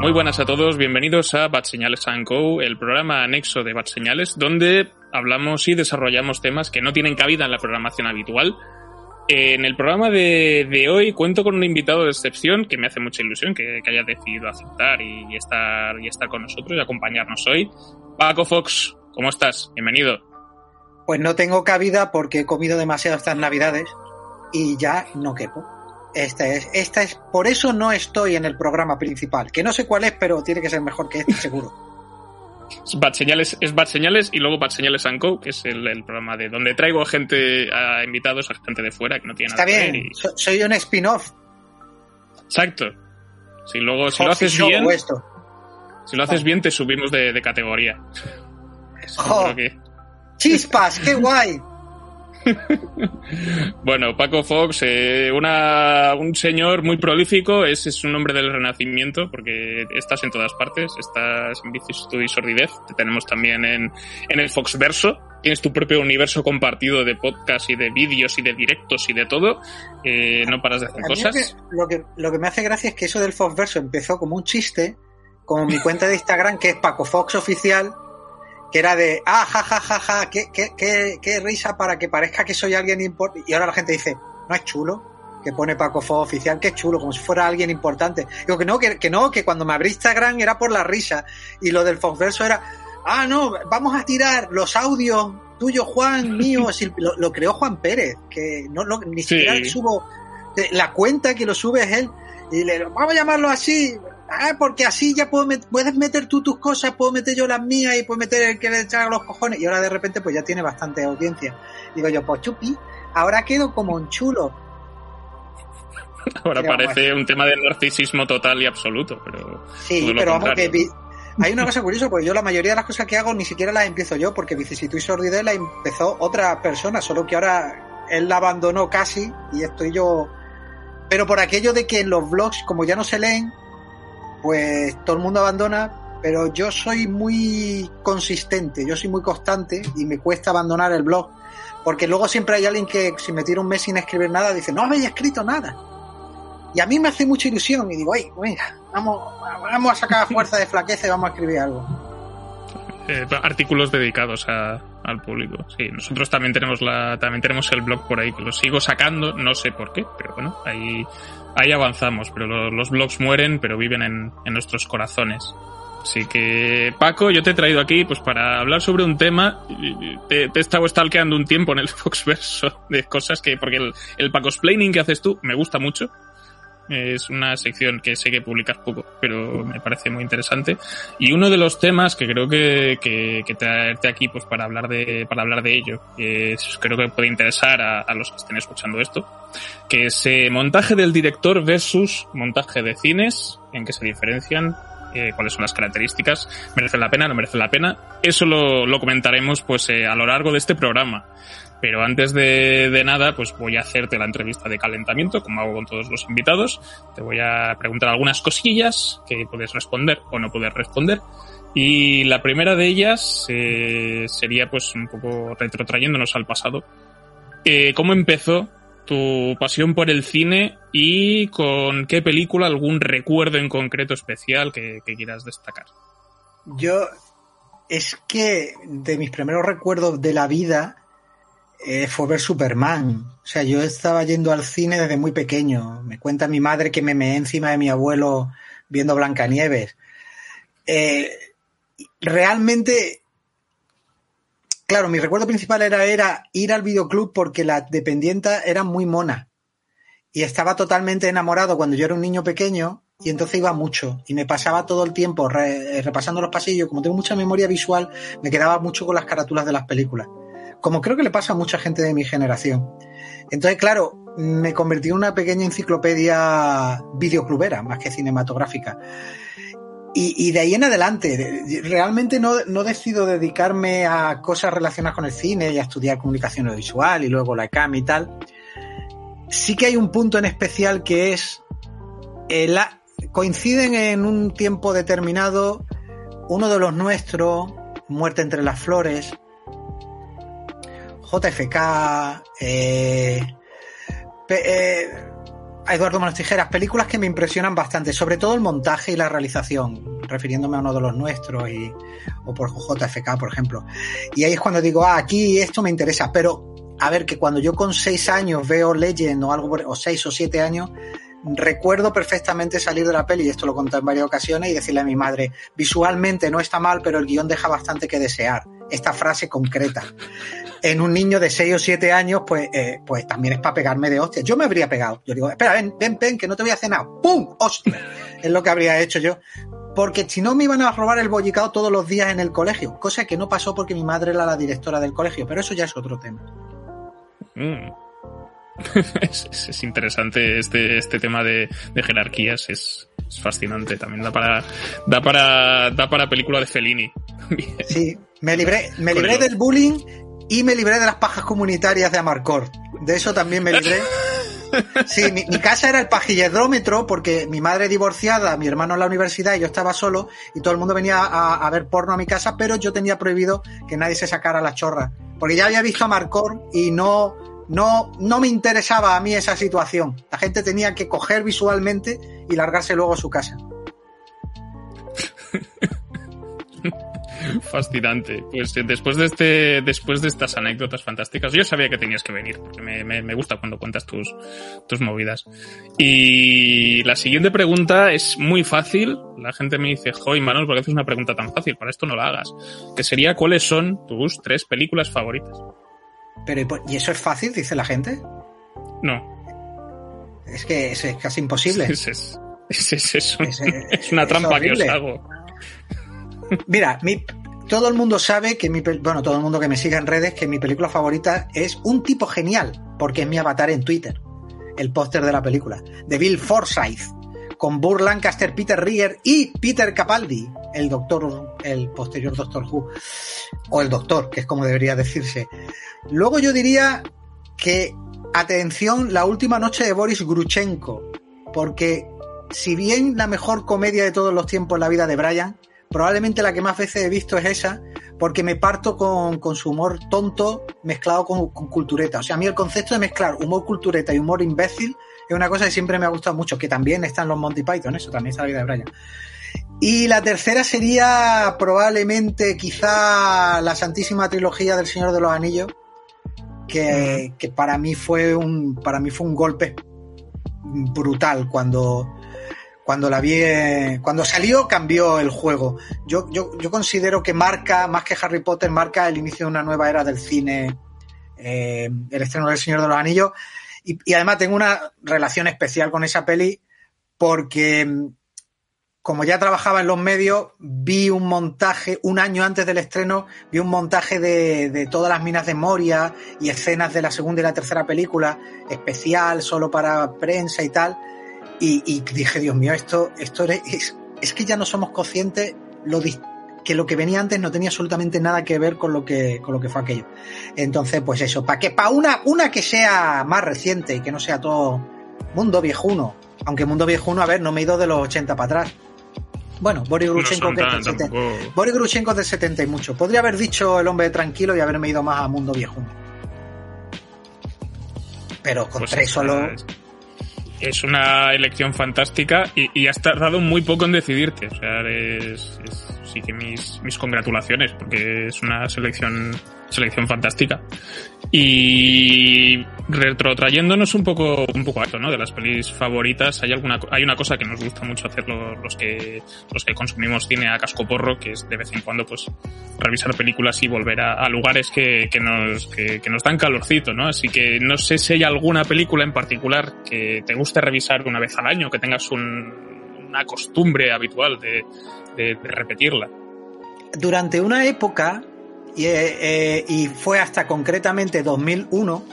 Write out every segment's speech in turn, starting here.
Muy buenas a todos, bienvenidos a Bad Señales Co, el programa anexo de Bad Señales, donde hablamos y desarrollamos temas que no tienen cabida en la programación habitual. En el programa de, hoy cuento con un invitado de excepción que me hace mucha ilusión que, haya decidido aceptar y, estar, y estar con nosotros y acompañarnos hoy. Paco Fox, ¿cómo estás? Bienvenido. Pues no tengo cabida porque he comido demasiado estas navidades y ya no quepo. Esta es, esta es, por eso no estoy en el programa principal, que no sé cuál es, pero tiene que ser mejor que este, seguro. Bad Señales, es Bad Señales y luego Bad Señales Co, que es el, programa de donde traigo a gente, a invitados, a gente de fuera que no tiene nada que ver. Está bien, soy un spin-off. Exacto. Si luego, si lo haces bien, si lo haces bien, te subimos de, categoría. Oh. Chispas, qué guay. bueno, Paco Fox, eh, una, un señor muy prolífico, es, es, un hombre del renacimiento, porque estás en todas partes, estás en Vicissitude y Sordidez, te tenemos también en, en el Foxverso, tienes tu propio universo compartido de podcast y de vídeos y de directos y de todo, eh, no paras de hacer cosas. lo, que, lo que me hace gracia es que eso del Foxverso empezó como un chiste, como mi cuenta de Instagram, que es Paco Fox Oficial, que era de, ah, ja, ja, ja, ja, qué, qué, qué, qué risa para que parezca que soy alguien importante. Y ahora la gente dice, no es chulo, que pone Paco Fo oficial, que es chulo, como si fuera alguien importante. Digo que no, que, que, no, que cuando me abrí Instagram era por la risa. Y lo del Foxverso era, ah, no, vamos a tirar los audios tuyo, Juan, mío, lo, lo creó Juan Pérez, que no, lo, ni siquiera subo, la cuenta que lo sube es él. Y le, vamos a llamarlo así, ah, porque así ya puedo puedes meter tú tus cosas, puedo meter yo las mías y puedo meter el que le echar los cojones. Y ahora de repente pues ya tiene bastante audiencia. Digo yo, pues chupi, ahora quedo como un chulo. Ahora parece un tema de narcisismo total y absoluto, pero... Sí, pero vamos que... Hay una cosa curiosa, porque yo la mayoría de las cosas que hago ni siquiera las empiezo yo, porque Vicisitud y Sordidez la empezó otra persona, solo que ahora él la abandonó casi y estoy yo... Pero por aquello de que en los blogs, como ya no se leen, pues todo el mundo abandona, pero yo soy muy consistente, yo soy muy constante y me cuesta abandonar el blog, porque luego siempre hay alguien que si me tira un mes sin escribir nada dice, no habéis escrito nada. Y a mí me hace mucha ilusión y digo, ay, venga, vamos, vamos a sacar fuerza de flaqueza y vamos a escribir algo. Eh, artículos dedicados al público. Sí, nosotros también tenemos la, también tenemos el blog por ahí, que lo sigo sacando, no sé por qué, pero bueno, ahí ahí avanzamos, pero los blogs mueren, pero viven en, nuestros corazones. Así que, Paco, yo te he traído aquí pues para hablar sobre un tema. Te, te he estado stalkeando un tiempo en el Foxverso de cosas que, porque el, el Paco Explaining que haces tú me gusta mucho. Es una sección que sé que publicas poco, pero me parece muy interesante. Y uno de los temas que creo que, que, que traerte aquí pues para hablar de, para hablar de ello, que creo que puede interesar a, a, los que estén escuchando esto, que es eh, montaje del director versus montaje de cines, en qué se diferencian, eh, cuáles son las características, merece la pena, no merece la pena. Eso lo, lo comentaremos pues eh, a lo largo de este programa. Pero antes de, nada, pues voy a hacerte la entrevista de calentamiento, como hago con todos los invitados. Te voy a preguntar algunas cosillas que puedes responder o no puedes responder. Y la primera de ellas eh, sería pues un poco retrotrayéndonos al pasado. Eh, ¿Cómo empezó tu pasión por el cine y con qué película, algún recuerdo en concreto especial que quieras destacar? Yo, es que de mis primeros recuerdos de la vida, eh, fue ver Superman. O sea, yo estaba yendo al cine desde muy pequeño. Me cuenta mi madre que me meé encima de mi abuelo viendo Blancanieves. Eh, realmente, claro, mi recuerdo principal era, era ir al videoclub porque la dependienta era muy mona. Y estaba totalmente enamorado cuando yo era un niño pequeño y entonces iba mucho y me pasaba todo el tiempo repasando los pasillos. Como tengo mucha memoria visual, me quedaba mucho con las carátulas de las películas como creo que le pasa a mucha gente de mi generación. Entonces, claro, me convertí en una pequeña enciclopedia videoclubera, más que cinematográfica. Y, de ahí en adelante, realmente no, no, decido dedicarme a cosas relacionadas con el cine y a estudiar comunicación audiovisual y luego la ECAM y tal. Sí que hay un punto en especial que es, la, coinciden en un tiempo determinado uno de los nuestros, Muerte entre las Flores, JFK, eh, eh, Eduardo Manos Tijeras, películas que me impresionan bastante, sobre todo el montaje y la realización, refiriéndome a uno de los nuestros y, o por JFK, por ejemplo. Y ahí es cuando digo, ah, aquí esto me interesa, pero a ver, que cuando yo con seis años veo Legend o algo, o seis o siete años, recuerdo perfectamente salir de la peli, y esto lo conté en varias ocasiones, y decirle a mi madre, visualmente no está mal, pero el guion deja bastante que desear. Esta frase concreta. En un niño de 6 o 7 años, pues, eh, pues también es para pegarme de hostia. Yo me habría pegado. Yo digo, espera, ven, ven, ven, que no te voy a hacer nada. ¡Pum! ¡Hostia! es lo que habría hecho yo. Porque si no me iban a robar el bollicao todos los días en el colegio. Cosa que no pasó porque mi madre era la directora del colegio. Pero eso ya es otro tema. Mm. es, interesante este, este tema de, jerarquías, es, fascinante. También da para, da para, da para película de Fellini. sí, me libré, me libré del bullying y me libré de las pajas comunitarias de Amarcord. De eso también me libré. Sí, mi, casa era el pajilledrómetro porque mi madre divorciada, mi hermano en la universidad y yo estaba solo y todo el mundo venía a, ver porno a mi casa, pero yo tenía prohibido que nadie se sacara la chorra. Porque ya había visto a Marcor y no, no, no me interesaba a mí esa situación. La gente tenía que coger visualmente y largarse luego a su casa. Fascinante. Pues eh, después de este, después de estas anécdotas fantásticas, yo sabía que tenías que venir, porque me, me, gusta cuando cuentas tus, tus movidas. Y la siguiente pregunta es muy fácil. La gente me dice, joy, Manuel, ¿por qué haces una pregunta tan fácil? Para esto no la hagas. Que sería, ¿cuáles son tus tres películas favoritas? Pero, ¿y eso es fácil, dice la gente? No. Es que es, casi imposible. Es, es, es una trampa que os hago. Mira, mi, todo el mundo sabe que mi, bueno, todo el mundo que me sigue en redes, que mi película favorita es un tipo genial, porque es mi avatar en Twitter, el póster de la película, de Bill Forsyth, con Burr Lancaster, Peter Rieger y Peter Capaldi, el doctor, el posterior Doctor Who, o el doctor, que es como debería decirse. Luego yo diría que, atención, la última noche de Boris Gruchenko, porque si bien la mejor comedia de todos los tiempos es la vida de Brian, probablemente la que más veces he visto es esa, porque me parto con, con su humor tonto mezclado con, con, cultureta. O sea, a mí el concepto de mezclar humor cultureta y humor imbécil es una cosa que siempre me ha gustado mucho, que también están los Monty Python, eso también está la vida de Brian. Y la tercera sería probablemente quizá la Santísima Trilogía del Señor de los Anillos, que, que para mí fue un para mí fue un golpe brutal cuando cuando la vi, cuando salió cambió el juego. Yo, yo, yo, considero que marca, más que Harry Potter, marca el inicio de una nueva era del cine, eh, el estreno del Señor de los Anillos. Y, y, además tengo una relación especial con esa peli porque como ya trabajaba en los medios, vi un montaje, un año antes del estreno, vi un montaje de, de, todas las minas de Moria y escenas de la segunda y la tercera película, especial, solo para prensa y tal. Y, y dije, Dios mío, esto, esto es, es que ya no somos conscientes lo que lo que venía antes no tenía absolutamente nada que ver con lo que, con lo que fue aquello. Entonces, pues eso, para que, para una, una que sea más reciente y que no sea todo mundo viejuno, aunque mundo viejuno, a ver, no me he ido de los 80 para atrás. Bueno, Boris Grushenko, no que es del 70. Boris Grushenko del 70 y mucho. Podría haber dicho el hombre tranquilo y haberme ido más a mundo viejuno. Pero con pues tres solo. Es, es, una elección fantástica y, y, has tardado muy poco en decidirte. O sea, es, es, sí que mis, mis congratulaciones, porque es una selección selección fantástica. Y retrotrayéndonos un poco, un poco a esto, ¿no? De las pelis favoritas, hay alguna, hay una cosa que nos gusta mucho hacer los, que, los que consumimos cine a casco porro, que es de vez en cuando, pues, revisar películas y volver a, a lugares que, que nos, que, que, nos dan calorcito, ¿no? Así que no sé si hay alguna película en particular que te guste revisar una vez al año, que tengas un, una costumbre habitual de, de, de repetirla. Durante una época, y, eh, y, fue hasta concretamente 2001,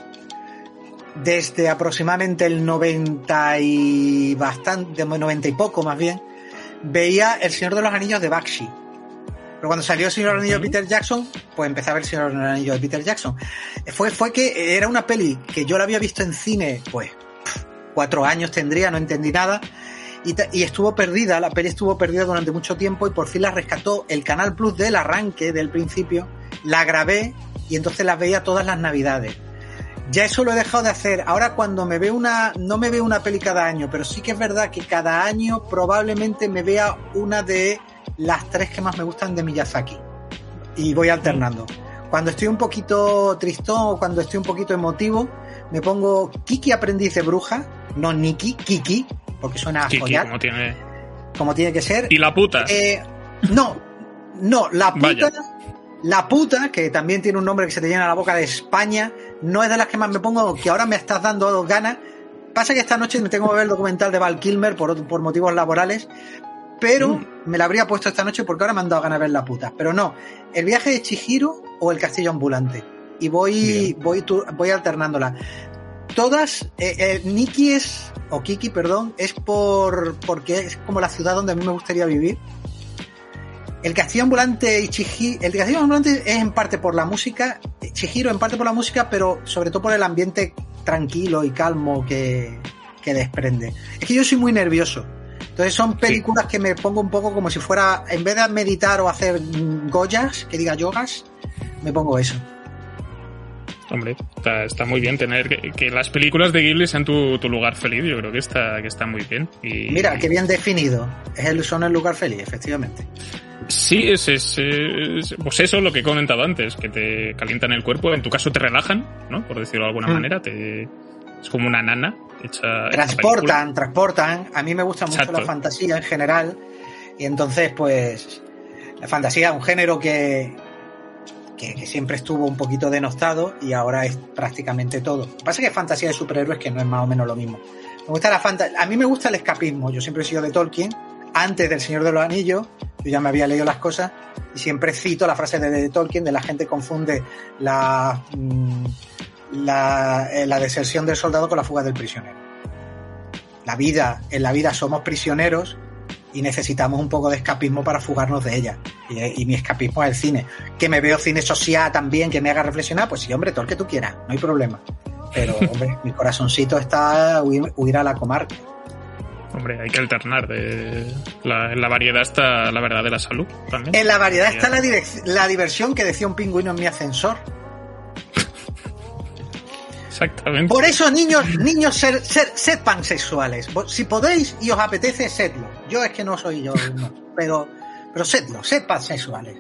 desde aproximadamente el 90 y bastante, 90 y poco más bien, veía El Señor de los Anillos de Bakshi. Pero cuando salió El Señor de los Anillos de Peter Jackson, pues empezaba a ver El Señor de los Anillos de Peter Jackson. Fue, fue que era una peli que yo la había visto en cine, pues cuatro años tendría, no entendí nada. Y, estuvo perdida, la peli estuvo perdida durante mucho tiempo y por fin la rescató el Canal Plus del arranque, del principio, la grabé y entonces las veía todas las navidades. Ya eso lo he dejado de hacer. Ahora cuando me veo una, no me veo una peli cada año, pero sí que es verdad que cada año probablemente me vea una de las tres que más me gustan de Miyazaki. Y voy alternando. Cuando estoy un poquito tristón o cuando estoy un poquito emotivo, me pongo Kiki Aprendiz de Bruja, no Nikki, Kiki, porque suena como tiene... como tiene que ser. Y la puta. Eh, no, no, la puta, la puta, que también tiene un nombre que se te llena la boca de España, no es de las que más me pongo, que ahora me estás dando ganas. Pasa que esta noche me tengo que ver el documental de Val Kilmer por, por motivos laborales, pero mm. me la habría puesto esta noche porque ahora me han dado ganas de ver la puta. Pero no, el viaje de Chihiro o el castillo ambulante. Y voy, voy, voy alternándola. Todas, eh, eh, Nikki es, o Kiki, perdón, es por, porque es como la ciudad donde a mí me gustaría vivir el castillo ambulante y Chihiro, el castillo ambulante es en parte por la música, Chihiro en parte por la música, pero sobre todo por el ambiente tranquilo y calmo que, desprende. Es que yo soy muy nervioso. Entonces son películas que me pongo un poco como si fuera, en vez de meditar o hacer goyas, que diga yogas, me pongo eso. Hombre, está, muy bien tener que, las películas de Ghibli sean tu, lugar feliz. Yo creo que está, que está muy bien. Y... Mira, qué bien definido. Es el, son el lugar feliz, efectivamente. Sí, es, es, pues eso lo que he comentado antes, que te calientan el cuerpo, en tu caso te relajan, ¿no? Por decirlo de alguna mm. manera, te, es como una nana hecha. Transportan, transportan. A mí me gusta mucho la fantasía en general, y entonces, pues, la fantasía, un género que, que, siempre estuvo un poquito denostado y ahora es prácticamente todo. Lo que pasa es que fantasía de superhéroes que no es más o menos lo mismo. Me gusta la fantasía, a mí me gusta el escapismo, yo siempre he sido de Tolkien, antes del Señor de los Anillos, yo ya me había leído las cosas y siempre cito la frase de, Tolkien de la gente confunde la, mm, la, eh, la deserción del soldado con la fuga del prisionero. La vida, en la vida somos prisioneros y necesitamos un poco de escapismo para fugarnos de ella. Y, mi escapismo es el cine. Que me veo cine social también, que me haga reflexionar, pues sí, hombre, todo el que tú quieras, no hay problema. Pero, hombre, mi corazoncito está huir, a la comarca. Hombre, hay que alternar. De la, en la variedad está la verdad de la salud también. En la variedad está la, la diversión que decía un pingüino en mi ascensor. Exactamente. Por eso, niños, niños, ser, sed pansexuales. Si podéis y os apetece, sedlo. Yo es que no soy yo, pero, pero sedlo, sed pansexuales.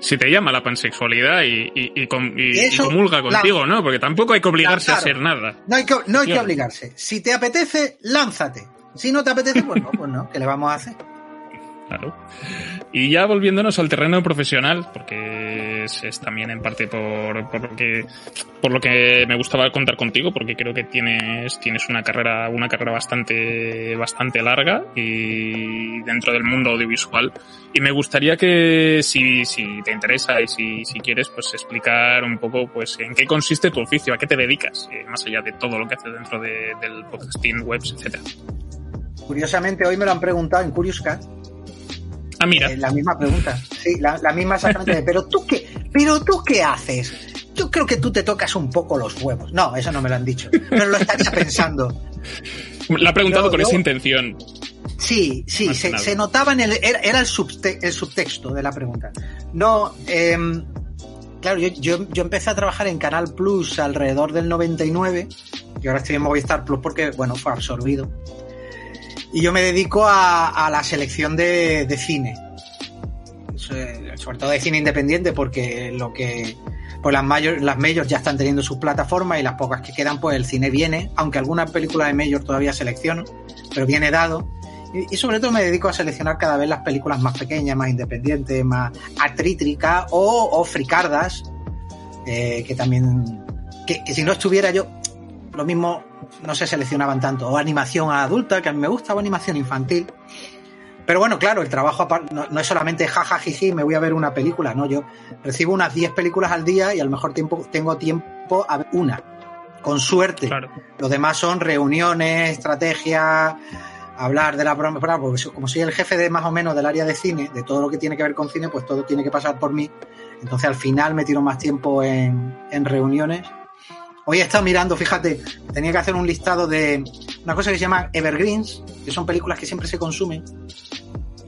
Si te llama la pansexualidad y, y, comulga contigo, ¿no? Porque tampoco hay que obligarse a hacer nada. No hay que, no hay que obligarse. Si te apetece, lánzate. Si no te apetece, pues no, pues no. ¿Qué le vamos a hacer? Claro. Y ya volviéndonos al terreno profesional, porque es, también en parte por, por, lo que, por lo que me gustaba contar contigo, porque creo que tienes, tienes una carrera, una carrera bastante, bastante larga y dentro del mundo audiovisual. Y me gustaría que, si, si te interesa y si, si quieres, pues explicar un poco, pues, en qué consiste tu oficio, a qué te dedicas, eh, más allá de todo lo que haces dentro de, del podcasting, webs, etcétera. Curiosamente, hoy me lo han preguntado en Curious Cat Ah, mira. Eh, la misma pregunta. Sí, la, misma exactamente. pero tú qué, pero tú qué haces. Yo creo que tú te tocas un poco los huevos. No, eso no me lo han dicho. Pero lo estaría pensando. La ha preguntado con esa intención. Sí, sí, se, notaba en el. Era, el, subtexto de la pregunta. No, em, claro, yo, yo, empecé a trabajar en Canal Plus alrededor del 99 y ahora estoy en Movistar Plus porque, bueno, fue absorbido. Y yo me dedico a, la selección de, cine. Sobre todo de cine independiente, porque lo que. Pues las, mayor, las majors ya están teniendo sus plataformas y las pocas que quedan, pues el cine viene, aunque algunas películas de major todavía selecciono, pero viene dado. Y, sobre todo me dedico a seleccionar cada vez las películas más pequeñas, más independientes, más atrítricas o, fricardas, eh, que también. Que, que si no estuviera yo, lo mismo no se seleccionaban tanto. O animación adulta, que a mí me gusta, o animación infantil. Pero bueno, claro, el trabajo no, no es solamente jajajiji, me voy a ver una película, no, yo recibo unas 10 películas al día y a lo mejor tiempo, tengo tiempo a ver una, con suerte. Los demás son reuniones, estrategias, hablar de la broma, porque como soy el jefe de más o menos del área de cine, de todo lo que tiene que ver con cine, pues todo tiene que pasar por mí. Entonces al final me tiro más tiempo en, en reuniones Hoy he estado mirando, fíjate, tenía que hacer un listado de una cosa que se llama Evergreens, que son películas que siempre se consumen.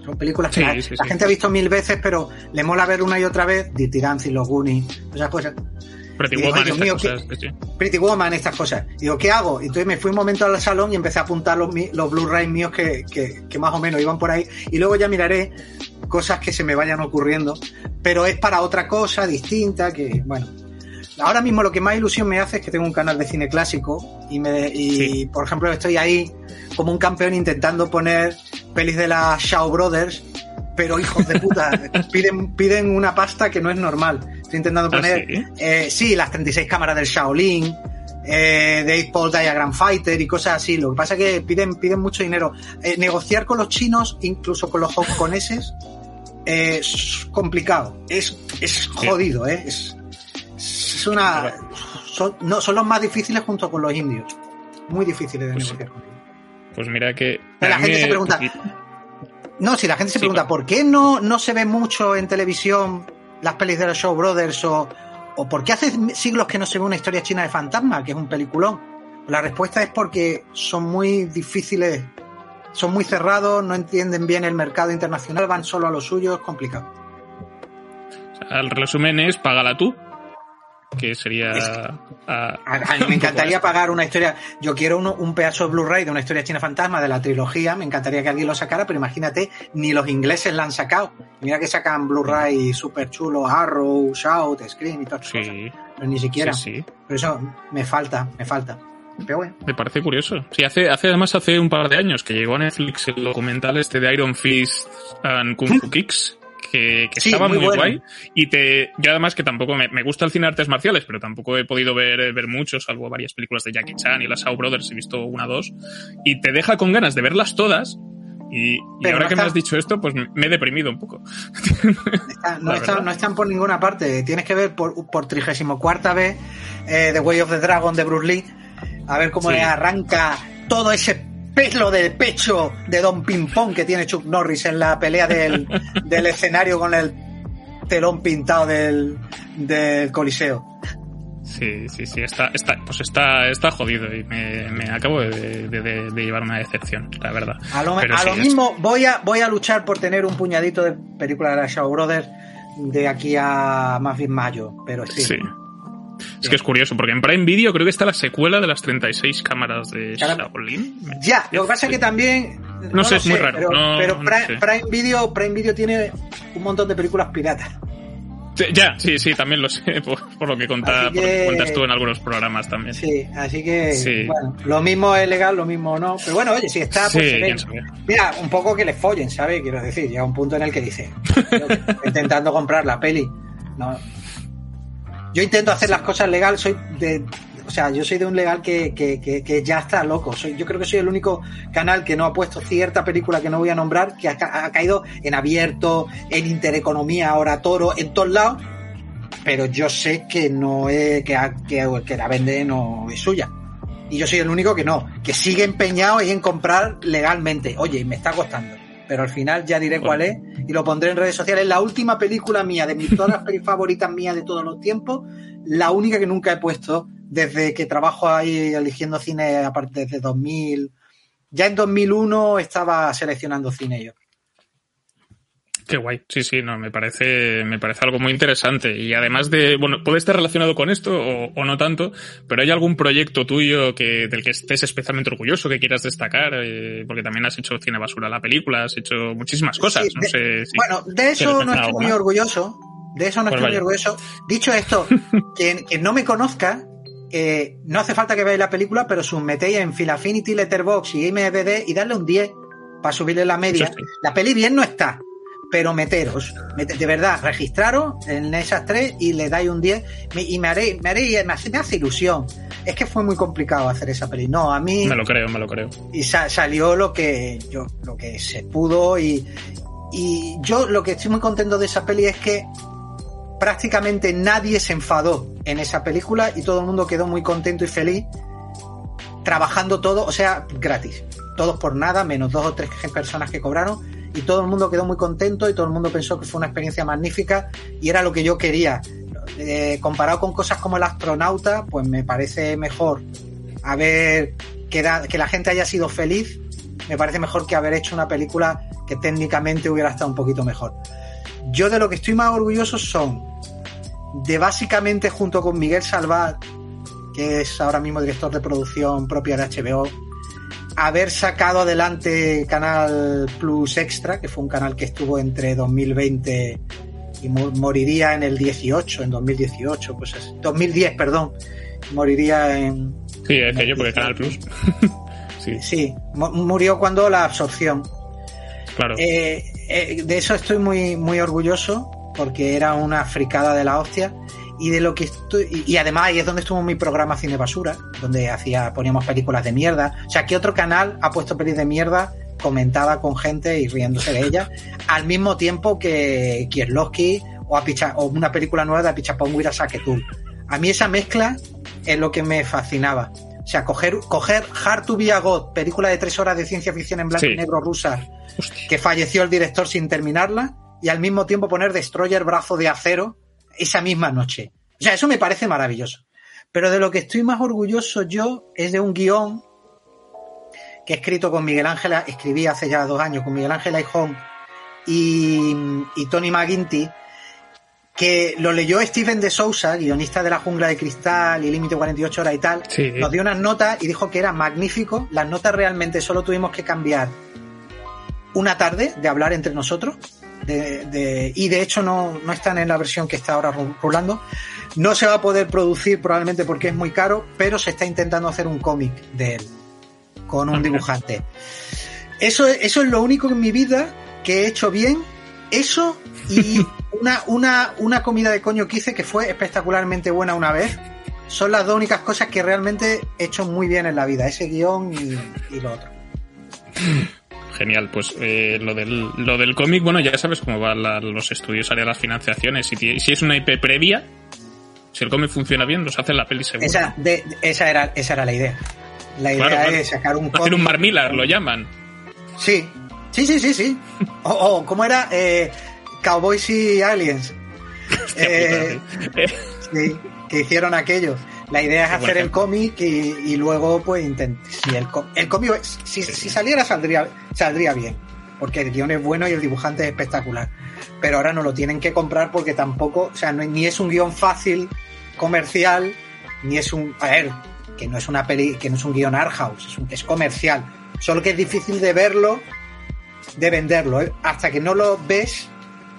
Son películas que la, gente ha visto mil veces, pero le mola ver una y otra vez. Dirty Dancing, Los Goonies, esas cosas. Pretty Digo, Woman, "Ay, Dios estas mío, cosas, ¿qué- sí, sí. Pretty Woman, estas cosas. Digo, ¿qué hago? Entonces me fui un momento al salón y empecé a apuntar los, los Blu-ray míos que, que- que más o menos iban por ahí. Y luego ya miraré cosas que se me vayan ocurriendo. Pero es para otra cosa distinta que, bueno. Ahora mismo lo que más ilusión me hace es que tengo un canal de cine clásico y, me, y Sí. por ejemplo, estoy ahí como un campeón intentando poner pelis de la Shaw Brothers, pero hijos de puta, piden, piden una pasta que no es normal. Estoy intentando ¿Ah, poner sí? eh, sí, las 36 cámaras del Shaolin, eh, de 8 Ball Diagram Fighter y cosas así. Lo que pasa es que piden, piden mucho dinero. Eh, negociar con los chinos, incluso con los hongkoneses, eh, es complicado. Es, es jodido, ¿eh? Es, es una. Son, no, son los más difíciles junto con los indios. Muy difíciles de Pues sí. negociar con ellos. Pues mira que. Pero la gente se pregunta, No, si la gente se Sí, pregunta. ¿por qué no, no se ve mucho en televisión las pelis de los Show Brothers o, o por qué hace siglos que no se ve una historia china de fantasma, que es un peliculón? La respuesta es porque son muy difíciles, son muy cerrados, no entienden bien el mercado internacional, van solo a lo suyo, es complicado. El resumen es págala tú, que sería. Es- a- A, a mí me encantaría pagar una historia. Yo quiero uno- un pedazo de Blu-ray de una historia china fantasma de la trilogía. Me encantaría que alguien lo sacara, pero imagínate, ni los ingleses la han sacado. Mira que sacan Blu-ray súper chulo, Arrow, Shout, Scream y todas esas cosas. Sí, Pero ni siquiera. sí, sí. Pero eso me falta, me falta. Pero bueno. Me parece curioso. Sí, hace, hace además hace un par de años que llegó a Netflix el documental este de Iron Fist and Kung Fu Kicks, que, que Sí, estaba muy muy, bueno. guay. Y te, yo además que tampoco me, me gusta el cine de artes marciales, pero tampoco he podido ver, ver mucho, salvo varias películas de Jackie Chan y las Shaw Brothers, he visto una o dos. Y te deja con ganas de verlas todas. Y, y ahora no que me has dicho esto, pues me he deprimido un poco. Está- no, está- no están por ninguna parte. Tienes que ver por, por 34 vez eh, The Way of the Dragon de Bruce Lee. A ver cómo Sí. le arranca todo ese pelo del pecho de Don Ping Pong que tiene Chuck Norris en la pelea del, del escenario con el telón pintado del, del Coliseo. Sí, sí, sí, está, está, pues está, está jodido y me, me acabo de, de- de- de llevar una decepción, la verdad. A lo, Pero a sí, lo es- mismo voy a, voy a luchar por tener un puñadito de películas de la Shaw Brothers de aquí a más bien mayo. Pero sí. Sí. Es que es curioso, porque en Prime Video creo que está la secuela de las 36 cámaras de. Shaolin. Ya, lo que pasa es que también. No sé, es muy raro, Pero, no- pero no Prime, sé. Prime Video, Prime Video tiene un montón de películas piratas. Sí, ya, sí, sí, también lo sé, por, por lo que, por lo que cuentas tú en algunos programas también. Sí, así que. Sí. Bueno, lo mismo es legal, lo mismo no. Pero bueno, oye, si está, pues Sí, quién sabe. Mira, un poco que le follen, ¿sabes? Quiero decir, llega un punto en el que dice. "Yo que estoy intentando comprar la peli. No. Yo intento hacer las cosas legal, soy de. O sea, yo soy de un legal que, que, que, que ya está loco. Soy, yo creo que soy el único canal que no ha puesto cierta película que no voy a nombrar, que ha, ca- ha caído en abierto, en intereconomía, ahora toro, en todos lados. Pero yo sé que no es, que, que, la vende no es suya. Y yo soy el único que no, que sigue empeñado en comprar legalmente. Oye, me está costando. Pero al final ya diré cuál es y lo pondré en redes sociales. La última película mía, de mis todas las favoritas mías de todos los tiempos, la única que nunca he puesto desde que trabajo ahí eligiendo cine, aparte desde 2000. Ya en 2001 estaba seleccionando cine yo. Qué guay. Sí, sí, no, me parece, me parece algo muy interesante. Y además de, bueno, puede estar relacionado con esto o, o no tanto, pero ¿hay algún proyecto tuyo que, del que estés especialmente orgulloso, que quieras destacar? Eh, porque también has hecho cine basura la película, has hecho muchísimas cosas. Sí, no de- sé si. Bueno, de ¿Quieres eso no estoy muy más? orgulloso. De eso no Pues estoy muy orgulloso. Dicho esto, quien, quien no me conozca, eh, no hace falta que veáis la película, pero si os metéis en Filafinity, Letterboxd y IMDb y darle un 10 para subirle la media. Sí. La peli bien no está, pero meteros. Mete- de verdad, registraros en esas tres y le dais un 10 me- y me haré, me haré, me hace, me hace ilusión. Es que fue muy complicado hacer esa peli. No, a mí Me lo creo, me lo creo. y sa- salió lo que yo lo que se pudo y, y yo lo que estoy muy contento de esa peli es que prácticamente nadie se enfadó en esa película y todo el mundo quedó muy contento y feliz trabajando todo, o sea, gratis. Todos por nada, menos dos o tres personas que cobraron y todo el mundo quedó muy contento y todo el mundo pensó que fue una experiencia magnífica y era lo que yo quería. Eh, comparado con cosas como el astronauta, pues me parece mejor haber que, que la gente haya sido feliz, me parece mejor que haber hecho una película que técnicamente hubiera estado un poquito mejor. Yo de lo que estoy más orgulloso son de básicamente junto con Miguel Salvat, que es ahora mismo director de producción propia de HBO, haber sacado adelante Canal Plus Extra, que fue un canal que estuvo entre 2020 y moriría en el 18, en 2018, pues es, 2010, perdón, moriría en... Sí, es que yo porque Canal Plus. sí, sí murió cuando la absorción. Claro. Eh, eh, de eso estoy muy, muy orgulloso, porque era una fricada de la hostia y de lo que estoy y, además ahí es donde estuvo mi programa Cine Basura donde hacía poníamos películas de mierda. O sea que otro canal ha puesto pelis de mierda comentaba con gente y riéndose de ella. Al mismo tiempo que Kierlowski o, a o una película nueva de Apichapong Saketul a mí esa mezcla es lo que me fascinaba. O sea, coger, coger Hard to Be a God, película de tres horas de ciencia ficción en blanco y negro rusa, que falleció el director sin terminarla, y al mismo tiempo poner Destroyer Brazo de Acero, esa misma noche. O sea, eso me parece maravilloso. Pero de lo que estoy más orgulloso yo es de un guion que he escrito con Miguel Ángel, escribí hace ya dos años con Miguel Ángel Aijón y, y Tony McGuinty, que lo leyó Steven de Sousa, guionista de La Jungla de Cristal y Límite 48 Horas y tal. Nos dio unas notas y dijo que era magnífico. Las notas realmente solo tuvimos que cambiar una tarde de hablar entre nosotros de, y de hecho no, no, están en la versión que está ahora rulando. No se va a poder producir probablemente porque es muy caro, pero se está intentando hacer un cómic de él con un ah, dibujante. Eso, eso es lo único en mi vida que he hecho bien. Eso y una, una, una comida de coño que hice que fue espectacularmente buena una vez. Son las dos únicas cosas que realmente he hecho muy bien en la vida, ese guion y, y lo otro. Genial, pues eh, lo del, lo del cómic, bueno, ya sabes cómo van los estudios haría las financiaciones. Si, si es una IP previa, si el cómic funciona bien, nos hacen la peli seguro. Esa, de, esa, era, esa era la idea. La idea es sacar un cómic. Hacer un Marmillar, lo llaman. Sí, sí, sí, sí, sí. O, oh, ¿cómo era? Eh, Cowboys y Aliens. eh, sí, que hicieron aquello. La idea es hacer el cómic y, luego, pues, intentar. Si el, el cómic, si, saliera, saldría, saldría bien. Porque el guion es bueno y el dibujante es espectacular. Pero ahora no lo tienen que comprar porque tampoco, o sea, no, ni es un guion fácil, comercial, ni es un. A ver, que no es una peli, que no es un guion art house, es, es comercial. Solo que es difícil de verlo, de venderlo. ¿eh? Hasta que no lo ves,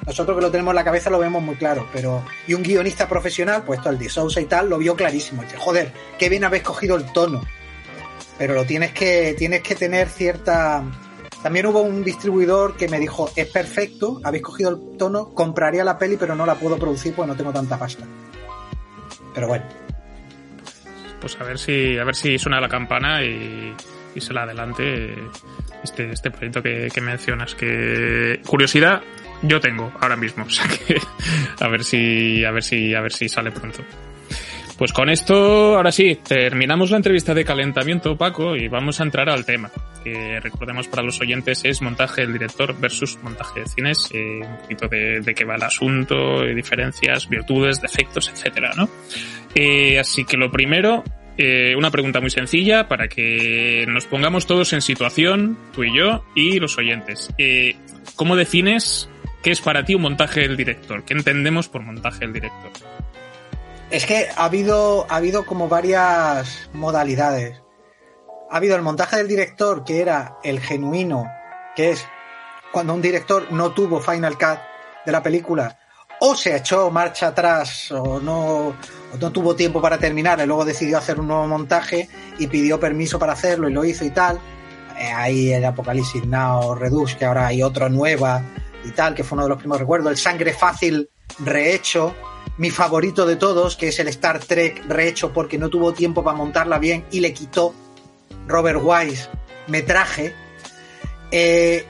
nosotros que lo tenemos en la cabeza lo vemos muy claro, pero. Y un guionista profesional, puesto al de y tal, lo vio clarísimo. Dice, joder, qué bien habéis cogido el tono. Pero lo tienes que, tienes que tener cierta. También hubo un distribuidor que me dijo, es perfecto, habéis cogido el tono, compraría la peli, pero no la puedo producir porque no tengo tanta pasta. Pero bueno. Pues a ver si, a ver si suena la campana y, y se la adelante este, este proyecto que, que mencionas. Que curiosidad, yo tengo ahora mismo, o sea que a ver si, a ver si, a ver si sale pronto. Pues con esto, ahora sí, terminamos la entrevista de calentamiento, Paco, y vamos a entrar al tema, que recordemos para los oyentes es montaje del director versus montaje de cines, eh, un poquito de, de, qué va el asunto, diferencias, virtudes, defectos, etcétera, ¿no? Eh, así que lo primero, eh, una pregunta muy sencilla para que nos pongamos todos en situación, tú y yo, y los oyentes. Eh, ¿Cómo defines ¿Qué es para ti un montaje del director? ¿Qué entendemos por montaje del director? Es que ha habido, ha habido como varias modalidades. Ha habido el montaje del director, que era el genuino, que es cuando un director no tuvo Final Cut de la película, o se echó marcha atrás, o no, no tuvo tiempo para terminar, y luego decidió hacer un nuevo montaje y pidió permiso para hacerlo y lo hizo y tal. Eh, ahí el Apocalipsis Now Redux, que ahora hay otra nueva y tal, que fue uno de los primeros recuerdos, el Sangre Fácil rehecho, mi favorito de todos, que es el Star Trek rehecho porque no tuvo tiempo para montarla bien y le quitó Robert Wise metraje, eh,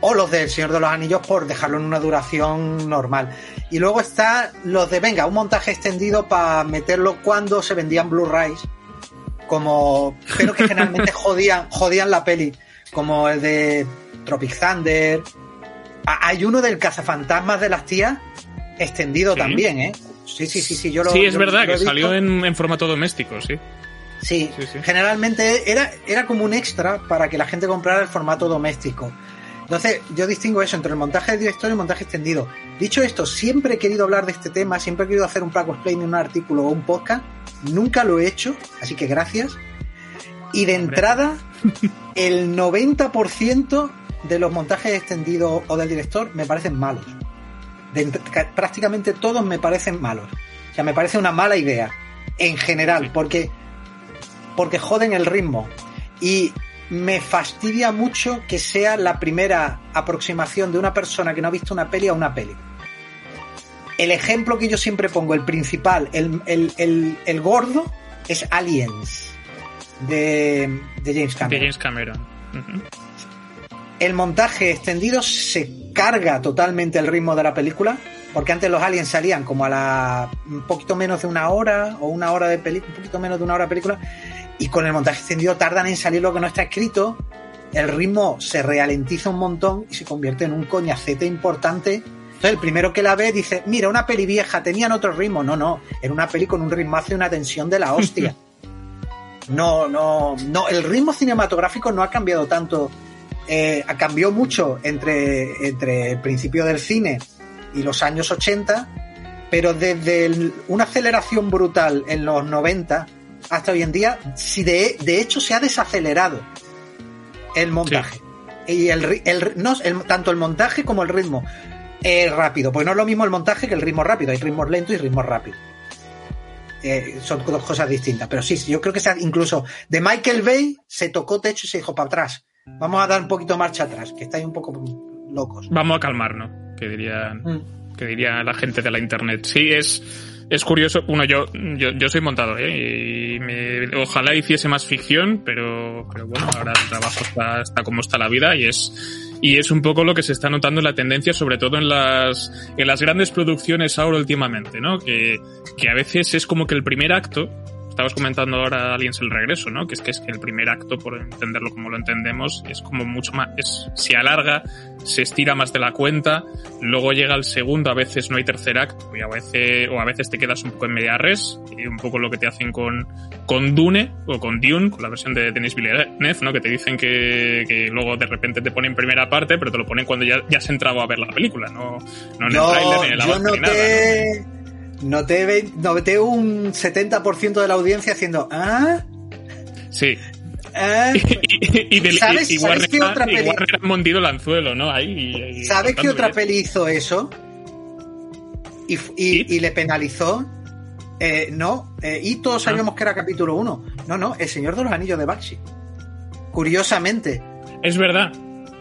o los del Señor de los Anillos por dejarlo en una duración normal. Y luego está los de, venga, un montaje extendido para meterlo cuando se vendían Blu-rays, como, pero que generalmente jodían, jodían la peli, como el de Tropic Thunder, hay uno del cazafantasmas de las tías extendido también, ¿eh? Sí, sí, sí, sí, yo lo Sí, es verdad, que salió en, formato doméstico, sí. Sí, generalmente era, era como un extra para que la gente comprara el formato doméstico. Entonces, yo distingo eso entre el montaje de director y el montaje extendido. Dicho esto, siempre he querido hablar de este tema, siempre he querido hacer un Placo Explain en un artículo o un podcast. Nunca lo he hecho, así que gracias. Y de entrada, el 90% de los montajes extendidos o del director me parecen malos. prácticamente todos me parecen malos. O sea, me parece una mala idea. En general, porque, porque joden el ritmo. Y me fastidia mucho que sea la primera aproximación de una persona que no ha visto una peli a una peli. El ejemplo que yo siempre pongo, el principal, el, gordo, es Aliens de, James Cameron. James Cameron. El montaje extendido se carga totalmente el ritmo de la película, porque antes los aliens salían como a la un poquito menos de una hora o una hora de película, un poquito menos de una hora de película, y con el montaje extendido tardan en salir lo que no está escrito, el ritmo se ralentiza un montón y se convierte en un coñacete importante. Entonces el primero que la ve dice, mira, una peli vieja, tenían otro ritmo. No, no, era una peli con un ritmazo y una tensión de la hostia. No, no, no, el ritmo cinematográfico no ha cambiado tanto. Eh, cambió mucho entre, entre el principio del cine y los años 80, pero desde una aceleración brutal en los 90 hasta hoy en día, si de, hecho se ha desacelerado el montaje. Y el, el, no, tanto el montaje como el ritmo rápido. Pues no es lo mismo el montaje que el ritmo rápido. Hay ritmos lentos y ritmos rápidos. Eh, son dos cosas distintas. Pero sí, yo creo que sea, incluso de Michael Bay se tocó techo y se dijo para atrás. Vamos a dar un poquito marcha atrás, que estáis un poco locos. Vamos a calmarnos, que dirían, mm. que diría la gente de la internet. Sí, es es curioso, bueno, yo, yo, yo soy montado, ¿eh? Y me, ojalá hiciese más ficción, pero, pero bueno, ahora el trabajo está, está como está la vida y es, y es un poco lo que se está notando en la tendencia, sobre todo en las, en las grandes producciones ahora últimamente, ¿no? Que, que a veces es como que el primer acto, estabas comentando ahora Aliens el regreso, ¿no? Que es que es que el primer acto, por entenderlo como lo entendemos, es como mucho más, es, se alarga, se estira más de la cuenta, luego llega el segundo, a veces no hay tercer acto, y a veces, o a veces te quedas un poco en media res, y un poco lo que te hacen con, con Dune, o con Dune, con la versión de Denis Villeneuve, ¿no? Que te dicen que, que luego de repente te ponen primera parte, pero te lo ponen cuando ya, ya has entrado a ver la película, no, no en el trailer, ni en el avance, ni nada, Noté, noté un 70% de la audiencia haciendo ¿Ah? Sí. ¿Ah? y, y, ¿Sabes, qué otra peli? Mondido el anzuelo, ¿no? Ahí, ¿Sabes qué otra peli hizo eso? Y, y le penalizó. Eh, no, eh, y todos ah. sabíamos que era capítulo 1. No, no, El Señor de los Anillos de Baxi. Curiosamente. Es verdad,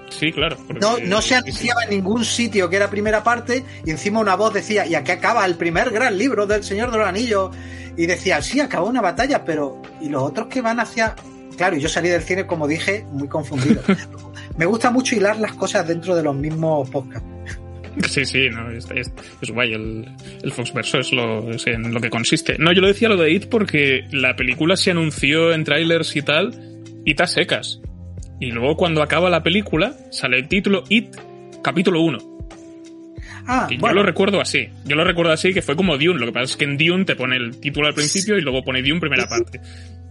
Sí, claro. No, no se anunciaba en ningún sitio que era primera parte y encima una voz decía, y aquí acaba el primer gran libro del Señor de los Anillos. Y decía, sí, acabó una batalla, pero ¿y los otros que van hacia...? Claro, y yo salí del cine, como dije, muy confundido. Me gusta mucho hilar las cosas dentro de los mismos podcasts. Sí, sí, no, es, es, guay. El, el Foxverso es, lo, es en lo que consiste. No, yo lo decía lo de It porque la película se anunció en trailers y tal, y está secas. Y luego cuando acaba la película sale el título It, capítulo 1. Ah, y yo lo recuerdo así. Yo lo recuerdo así que fue como Dune. Lo que pasa es que en Dune te pone el título al principio y luego pone Dune primera parte.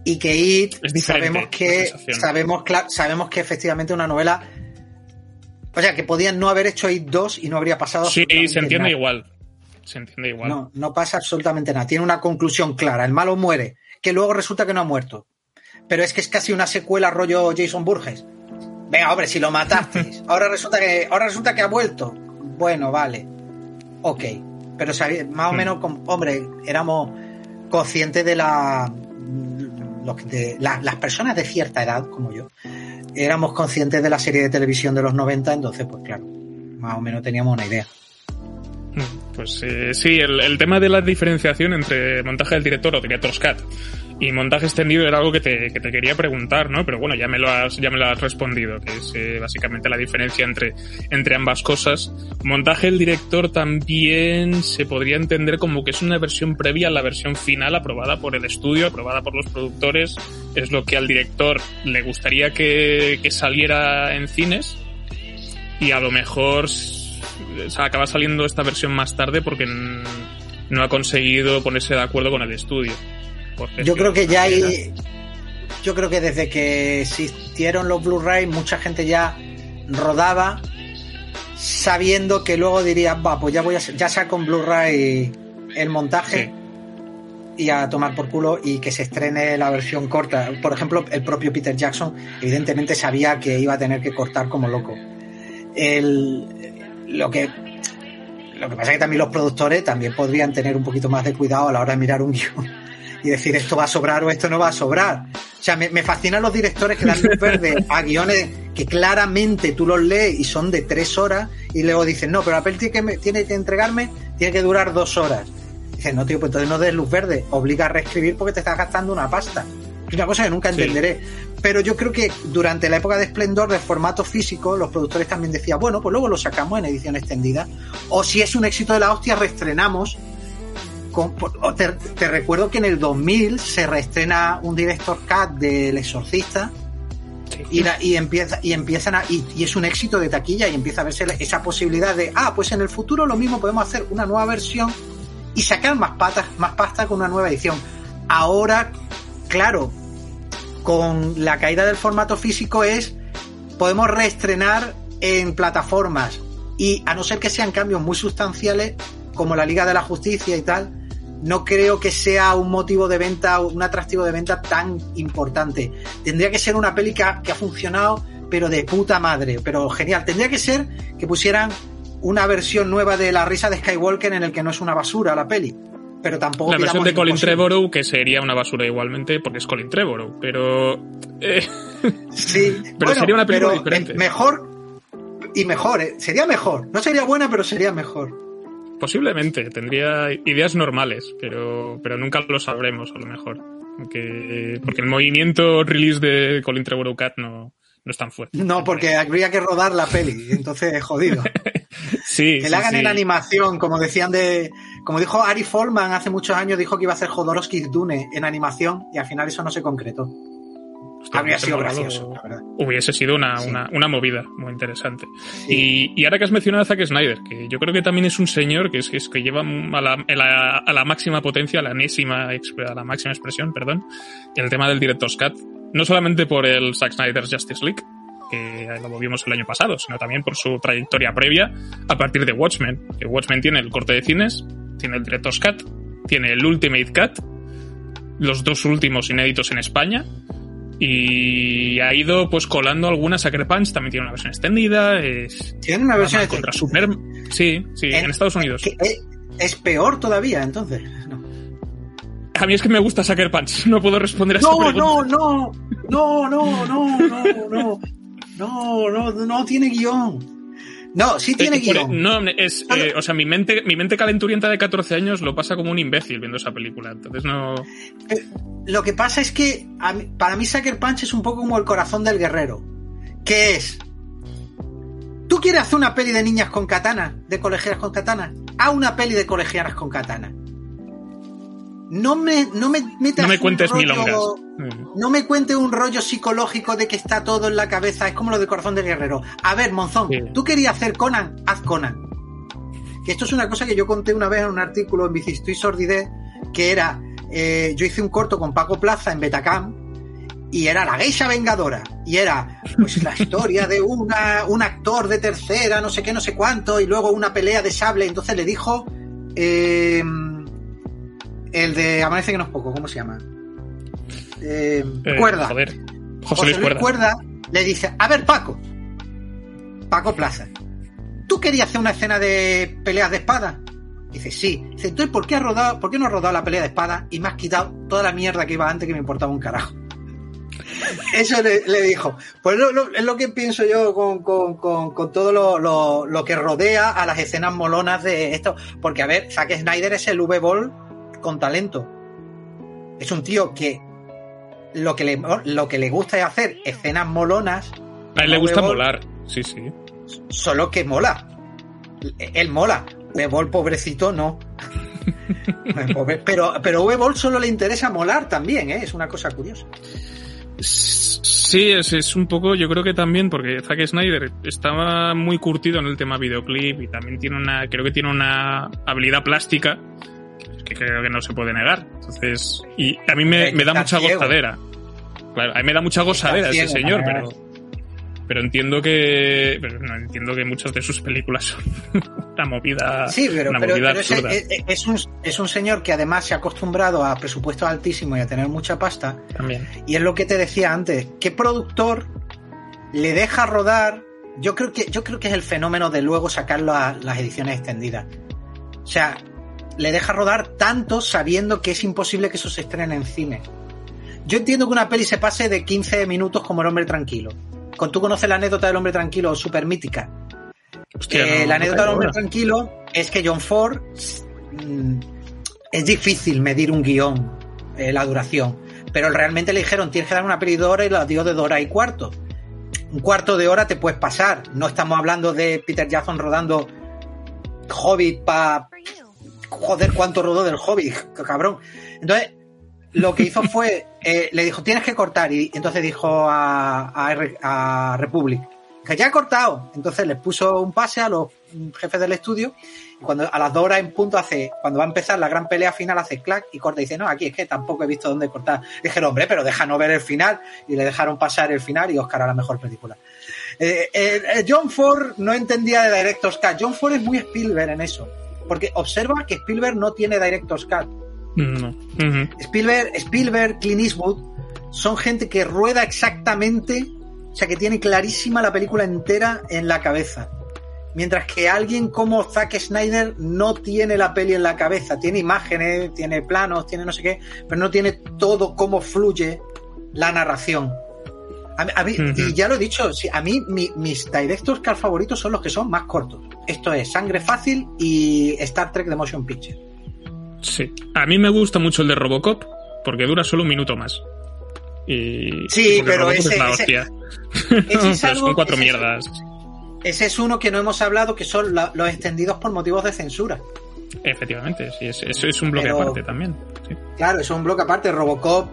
Y que It sabemos que sabemos sabemos que efectivamente una novela o sea, que podían no haber hecho It 2 y no habría pasado Sí, se entiende igual. Se entiende igual. No, no pasa absolutamente nada. Tiene una conclusión clara. El malo muere, que luego resulta que no ha muerto pero es que es casi una secuela rollo Jason Burgess. Venga, hombre, si lo mataste. Ahora resulta que, ahora resulta que ha vuelto. Bueno, vale. Ok. Pero más o menos, hombre, éramos conscientes de la, de las personas de cierta edad, como yo, éramos conscientes de la serie de televisión de los 90, entonces, pues claro, más o menos teníamos una idea. Pues eh, sí, el, tema de la diferenciación entre montaje del director o director's cut y montaje extendido era algo que te, que te quería preguntar, ¿no? Pero bueno, ya me lo has, ya me lo has respondido, que es eh, básicamente la diferencia entre, entre ambas cosas. Montaje del director también se podría entender como que es una versión previa a la versión final aprobada por el estudio, aprobada por los productores. Es lo que al director le gustaría que, que saliera en cines. Y a lo mejor acaba saliendo esta versión más tarde porque no ha conseguido ponerse de acuerdo con el estudio. Yo creo que ya hay. Yo creo que desde que existieron los Blu-ray, mucha gente ya rodaba sabiendo que luego diría, va, pues ya voy a ya saco en Blu-ray el montaje y a tomar por culo y que se estrene la versión corta. Por ejemplo, el propio Peter Jackson evidentemente sabía que iba a tener que cortar como loco. El, lo que lo que pasa es que también los productores también podrían tener un poquito más de cuidado a la hora de mirar un guion y decir esto va a sobrar o esto no va a sobrar. O sea, me, me fascinan los directores que dan luz verde a guiones que claramente tú los lees y son de tres horas y luego dicen, no, pero la peli tiene que, tiene que entregarme, tiene que durar dos horas. Dicen, no, tío, pues entonces no des luz verde, obliga a reescribir porque te estás gastando una pasta. Es una cosa que nunca entenderé. Pero yo creo que durante la época de esplendor del formato físico, los productores también decían, bueno, pues luego lo sacamos en edición extendida. O si es un éxito de la hostia, reestrenamos. Te, recuerdo que en el 2000 se reestrena un director cut del Exorcista y, y, empieza y empiezan a, y, es un éxito de taquilla y empieza a verse esa posibilidad de ah pues en el futuro lo mismo podemos hacer una nueva versión y sacar más patas más pasta con una nueva edición ahora claro con la caída del formato físico es podemos reestrenar en plataformas y a no ser que sean cambios muy sustanciales como la Liga de la Justicia y tal no creo que sea un motivo de venta, un atractivo de venta tan importante. Tendría que ser una peli que ha, funcionado, pero de puta madre, pero genial. Tendría que ser que pusieran una versión nueva de La risa de Skywalker en el que no es una basura la peli. Pero tampoco. La versión de Colin Trevorrow, que sería una basura igualmente, porque es Colin Trevorrow, pero. Eh, sí, pero sería una película diferente. Mejor y mejor, eh. sería mejor. No sería buena, pero sería mejor. Posiblemente, tendría ideas normales, pero, pero nunca lo sabremos a lo mejor. Porque, porque el movimiento release de Colin Trevorrow Cat no, no es tan fuerte. No, porque habría que rodar la peli, entonces es jodido. sí. Que la hagan en animación, como decían de. Como dijo Ari Folman hace muchos años, dijo que iba a hacer Jodorowsky's Dune en animación y al final eso no se concretó. Habría sido gracioso, Hubiese sido una, una, movida muy interesante. Y, ahora que has mencionado a Zack Snyder, que yo creo que también es un señor que es, es que lleva a la, a la, máxima potencia, a la enésima, a la máxima expresión, perdón, el tema del Director's Cut. No solamente por el Zack Snyder's Justice League, que lo vimos el año pasado, sino también por su trayectoria previa a partir de Watchmen. Que Watchmen tiene el corte de cines, tiene el Director's Cut, tiene el Ultimate Cut, los dos últimos inéditos en España, y ha ido pues colando algunas Sucker Punch, también tiene una versión extendida. tiene una versión contra Super. Sí, sí, en, Estados Unidos. Es peor todavía, entonces. A mí es que me gusta Sucker Punch, no puedo responder a no, esa pregunta. No, no, no, no, no, no, no, no, no, no, no tiene guion. No, sí tiene guion. No, es, eh, o sea, mi mente, mi mente calenturienta de 14 años lo pasa como un imbécil viendo esa película. Entonces no. Eh, lo que pasa es que para mí Sucker Punch es un poco como el corazón del guerrero. ¿Qué es? ¿Tú quieres hacer una peli de niñas con katana? ¿De colegianas con katana? Haz una peli de colegianas con katana no me, no me No me cuentes milongas. No me cuente un rollo psicológico de que está todo en la cabeza. Es como lo del corazón del guerrero. A ver, Monzón, tú querías hacer Conan, haz Conan. Que esto es una cosa que yo conté una vez en un artículo en Bicisto y Sordidez, que era. Eh, yo hice un corto con Paco Plaza en Betacam y era la geisha vengadora. Y era pues la historia de una, un actor de tercera, no sé qué, no sé cuánto, y luego una pelea de sable. Entonces le dijo. Eh, el de Amanece que no es poco, ¿cómo se llama? Eh, eh, Cuerda. Joder. José, Luis, Cuerda. le dice, a ver Paco, Paco Plaza, ¿tú querías hacer una escena de peleas de espada? Dice, sí. Dice, entonces, ¿por qué, has rodado, ¿por qué no has rodado la pelea de espada y me has quitado toda la mierda que iba antes que me importaba un carajo? Eso le, dijo. Pues es lo que pienso yo con, todo lo, lo, que rodea a las escenas molonas de esto. Porque, a ver, Zack Snyder es el V-Ball con talento. Es un tío que lo que le, lo que le gusta es hacer escenas molonas. A él le gusta molar, sí, sí. Solo que mola. Él mola. V-Ball, pobrecito, no. pero, pero V-Ball solo le interesa molar también, ¿eh? es una cosa curiosa. Sí, es, es, un poco, yo creo que también, porque Zack Snyder estaba muy curtido en el tema videoclip y también tiene una, creo que tiene una habilidad plástica que creo que no se puede negar. Entonces, y a mí me, da mucha gozadera. Claro, a mí me da mucha gozadera ese señor, pero. pero entiendo que pero no, entiendo que muchas de sus películas son una movida Sí, pero, una pero- movida pero es, absurda es- es un, es un señor que además se ha acostumbrado a presupuestos altísimos y a tener mucha pasta. también Y es lo que te decía antes. ¿Qué productor le deja rodar? Yo creo que, yo creo que es el fenómeno de luego sacarlo a las ediciones extendidas. O sea, le deja rodar tanto sabiendo que es imposible que eso se estrene en cine. Yo entiendo que una peli se pase de 15 minutos como El hombre tranquilo. Con tú conoces la anécdota del hombre tranquilo, súper mítica. Hostia, Eh, no- la no anécdota del hombre ahora. tranquilo es que John Ford mm, es difícil medir un guion, eh, la duración, pero realmente le dijeron tienes que dar una peli de hora y la dio de dos horas y cuarto. Un cuarto de hora te puedes pasar. No estamos hablando de Peter Jackson rodando Hobbit para joder cuánto rodó del Hobbit, cabrón. Entonces lo que hizo fue eh, le dijo tienes que cortar y entonces dijo a, a, Republic que ya he cortado. Entonces les puso un pase a los jefes del estudio y cuando a las dos horas en punto hace, cuando va a empezar la gran pelea final hace clac y corta y dice, no, aquí es que tampoco he visto dónde cortar. Dijeron, hombre, pero déjanos ver el final y le dejaron pasar el final y Oscar a la mejor película. Eh, eh, John Ford no entendía de Director's Cut. John Ford es muy Spielberg en eso. Porque observa que Spielberg no tiene Director's Cut. no. Spielberg, Spielberg, Clint Eastwood son gente que rueda exactamente, o sea, que tiene clarísima la película entera en la cabeza. Mientras que alguien como Zack Snyder no tiene la peli en la cabeza, tiene imágenes, tiene planos, tiene no sé qué, pero no tiene todo cómo fluye la narración. A a mí-. Y ya lo he dicho, sí, a mí mi- mis directors car favoritos son los que son más cortos. Esto es Sangre Fácil y Star Trek The Motion Picture. sí a mí me gusta mucho el de Robocop porque dura solo un minuto más y Sí, pero ese- es la hostia ese es algo- son cuatro ese es- mierdas Ese es uno que no hemos hablado, que son la- los extendidos por motivos de censura. efectivamente sí es- eso es un bloque Pero- aparte también sí. Claro, eso es un bloque aparte. Robocop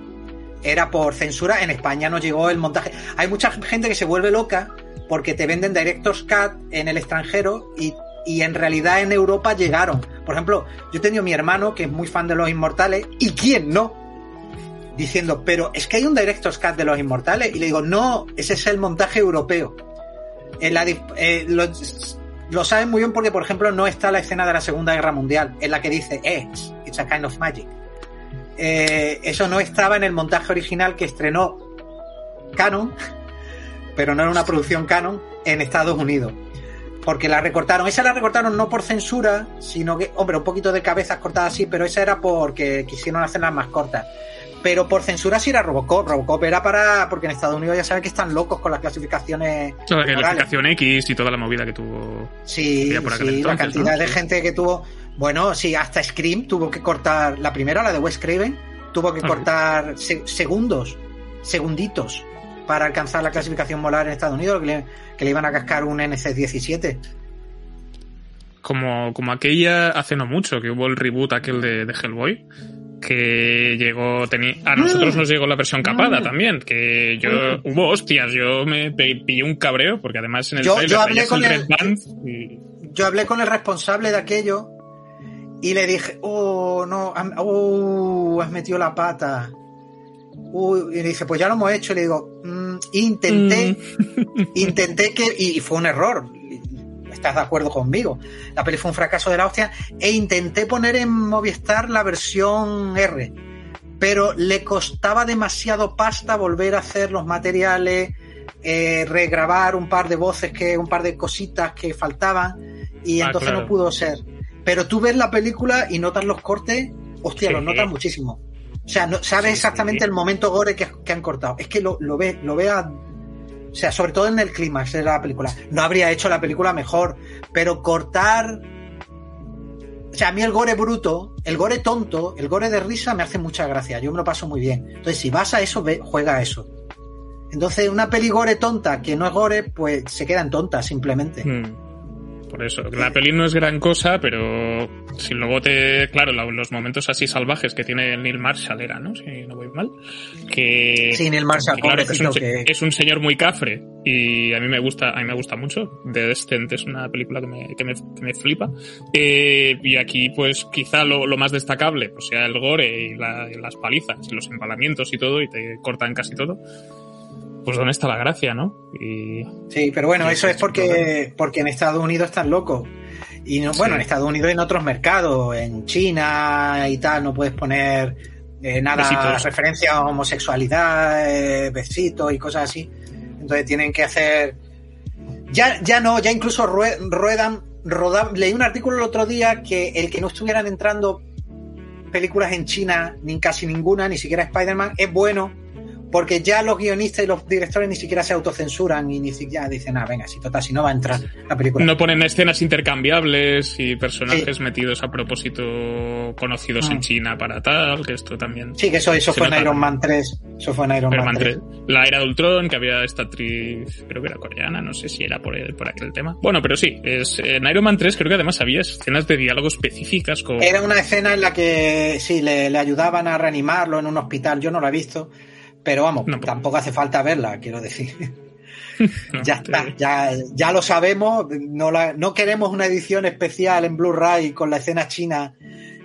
era por censura. En España no llegó el montaje. Hay mucha gente que se vuelve loca porque te venden Director's Cut en el extranjero y, y en realidad en Europa llegaron. Por ejemplo, yo he tenido mi hermano que es muy fan de Los Inmortales y quién no. Diciendo, pero es que hay un Director's Cut de Los Inmortales. Y le digo, no, ese es el montaje europeo. Eh, lo, lo saben muy bien porque, por ejemplo, no está la escena de la Segunda Guerra Mundial, en la que dice, eh, it's a kind of magic. Eh, eso no estaba en el montaje original que estrenó Canon, pero no era una producción Canon en Estados Unidos. Porque la recortaron. Esa la recortaron no por censura, sino que, hombre, un poquito de cabezas cortadas así, pero esa era porque quisieron hacerlas más cortas. Pero por censura sí era Robocop. Robocop era para. Porque en Estados Unidos ya saben que están locos con las clasificaciones. la clasificación X y toda la movida que tuvo Sí, por la cantidad ¿no? de gente que tuvo. Bueno, sí, hasta Scream tuvo que cortar. La primera, la de Wes Craven, tuvo que cortar se- segundos, segunditos, para alcanzar la clasificación molar en Estados Unidos, que le, que le iban a cascar un NC-17. como, como aquella hace no mucho que hubo el reboot aquel de, de Hellboy que llegó teni- a nosotros nos llegó la versión capada Mm. también que yo hubo hostias yo me pillé un cabreo porque además en el Yo- trailer yo hablé con el y- Yo hablé con el responsable de aquello y le dije, oh, no, oh, has metido la pata. Uy, y dice, pues ya lo hemos hecho. Y le digo, "Mm, intenté, intenté que, y fue un error. ¿Estás de acuerdo conmigo? La peli fue un fracaso de la hostia. E intenté poner en Movistar la versión R. Pero le costaba demasiado pasta volver a hacer los materiales, eh, regrabar un par de voces, que un par de cositas que faltaban. Y Ah, entonces claro. no pudo ser. Pero tú ves la película y notas los cortes, hostia, Sí. los notas muchísimo. O sea, no, sabes Sí, exactamente el momento gore que, que han cortado. Es que lo, lo ve, lo ve a- o sea, sobre todo en el clímax de la película. No habría hecho la película mejor, pero cortar. O sea, a mí el gore bruto, el gore tonto, el gore de risa me hace mucha gracia. Yo me lo paso muy bien. Entonces, si vas a eso, ve- juega a eso. Entonces, una peli gore tonta que no es gore, pues se queda en tonta, simplemente. Mm. Por eso, la peli no es gran cosa, pero si luego te. Claro, la- los momentos así salvajes que tiene Neil Marshall era, ¿no? Si no voy mal. Que. Sin el Marshall, que claro, es, un, pobrecito, se- que- es un señor muy cafre y a mí me gusta a mí me gusta mucho The Descent es una película que me, que me, que me flipa Eh, y aquí pues quizá lo, lo más destacable pues sea el gore y, la- y las palizas y los empalamientos y todo y te cortan casi todo pues ¿dónde está la gracia, no? Y, sí, pero bueno, eso es porque, porque en Estados Unidos están locos. Y no, bueno, en Estados Unidos y en otros mercados, en China y tal, no puedes poner eh, nada referencia a homosexualidad, eh, besitos y cosas así. Entonces tienen que hacer. Ya, ya no, ya incluso ruedan, rodan. Leí un artículo el otro día que el que no estuvieran entrando películas en China, ni casi ninguna, ni siquiera Spider-Man, es bueno porque ya los guionistas y los directores ni siquiera se autocensuran y ni siquiera dicen, ah, venga, si total, si no va a entrar la película. No ponen escenas intercambiables y personajes metidos a propósito conocidos en mm. China para tal, que esto también. Sí, que eso, eso fue en Iron Man 3. Eso fue en Iron, Man, 3. La era de Ultron, que había esta actriz, creo que era coreana, no sé si era por, por aquel tema. Bueno, pero sí, es, en Iron Man 3 creo que además había escenas de diálogo específicas con... Era una escena en la que, sí, le, le ayudaban a reanimarlo en un hospital, yo no la he visto pero vamos, pues- tampoco hace falta verla, quiero decir. ya está, ya, ya lo sabemos. No, no queremos una edición especial en Blu-ray con la escena china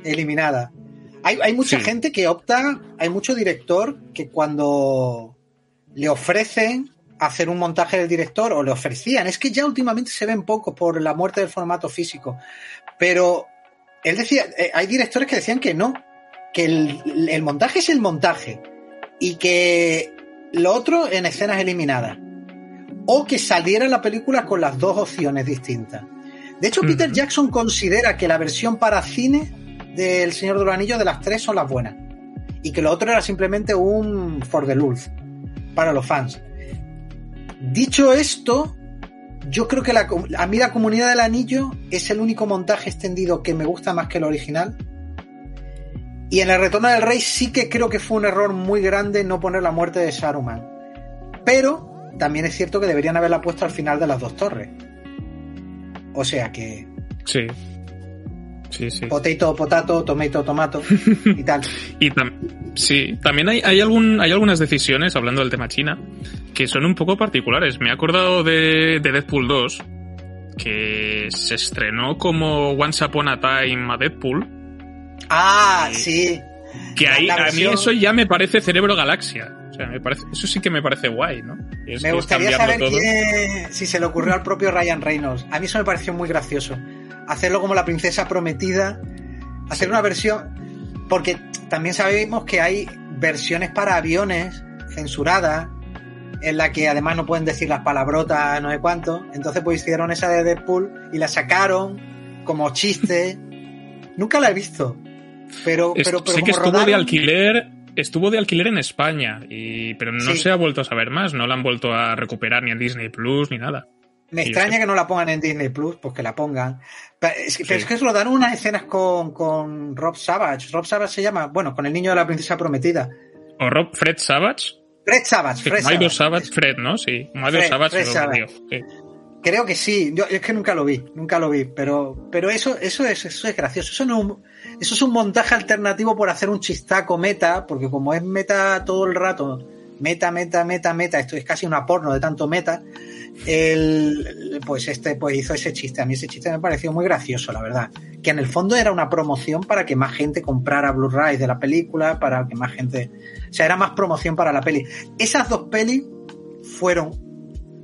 eliminada. Hay, hay mucha gente que opta, hay mucho director que cuando le ofrecen hacer un montaje del director o le ofrecían, es que ya últimamente se ven pocos por la muerte del formato físico, pero él decía, eh, hay directores que decían que no, que el, el montaje es el montaje y que lo otro en escenas eliminadas. O que saliera la película con las dos opciones distintas. De hecho, Peter Jackson considera que la versión para cine del Señor de los Anillos de las tres son las buenas. Y que lo otro era simplemente un for the lulz para los fans. Dicho esto, yo creo que la, a mí la comunidad del anillo es el único montaje extendido que me gusta más que el original y en el retorno del rey sí que creo que fue un error muy grande no poner la muerte de Saruman. Pero también es cierto que deberían haberla puesto al final de las dos torres. O sea que. Sí. Sí, sí. Potato, potato, tomato, tomato y tal. y sí, también hay, hay, algún, hay algunas decisiones, hablando del tema China, que son un poco particulares. Me he acordado de, de Deadpool 2, que se estrenó como Once Upon a Time a Deadpool Ah, sí. Que ahí, a mí eso ya me parece cerebro galaxia. O sea, me parece, eso sí que me parece guay, ¿no? me gustaría saber si se le ocurrió al propio Ryan Reynolds. A mí eso me pareció muy gracioso. Hacerlo como la princesa prometida. Hacer una versión. Porque también sabemos que hay versiones para aviones censuradas. En la que además no pueden decir las palabrotas, no sé cuánto. Entonces, pues hicieron esa de Deadpool y la sacaron como chiste. Nunca la he visto. Pero, pero, sé que estuvo de alquiler, estuvo de alquiler en España, y, pero no se ha vuelto a saber más, no la han vuelto a recuperar ni en Disney Plus ni nada. Me extraña que no la pongan en Disney Plus, pues que la pongan. Pero es, que, es que se lo dan unas escenas con, con Rob Savage. Rob Savage se llama, bueno, con el niño de la princesa prometida. ¿O Rob Fred Savage? Fred Savage, Fred Savage. Savage, Fred, ¿no? Sí. Fred, Savage, Fred Sí. Creo que sí. Yo es que nunca lo vi, nunca lo vi, pero, pero eso, eso es, eso es gracioso. Eso no, eso es un montaje alternativo por hacer un chistaco meta, porque como es meta todo el rato, meta, meta, meta, meta, esto es casi una porno de tanto meta, el, pues este pues hizo ese chiste. A mí ese chiste me pareció muy gracioso, la verdad. Que en el fondo era una promoción para que más gente comprara Blu-ray de la película, para que más gente. O sea, era más promoción para la peli. Esas dos pelis fueron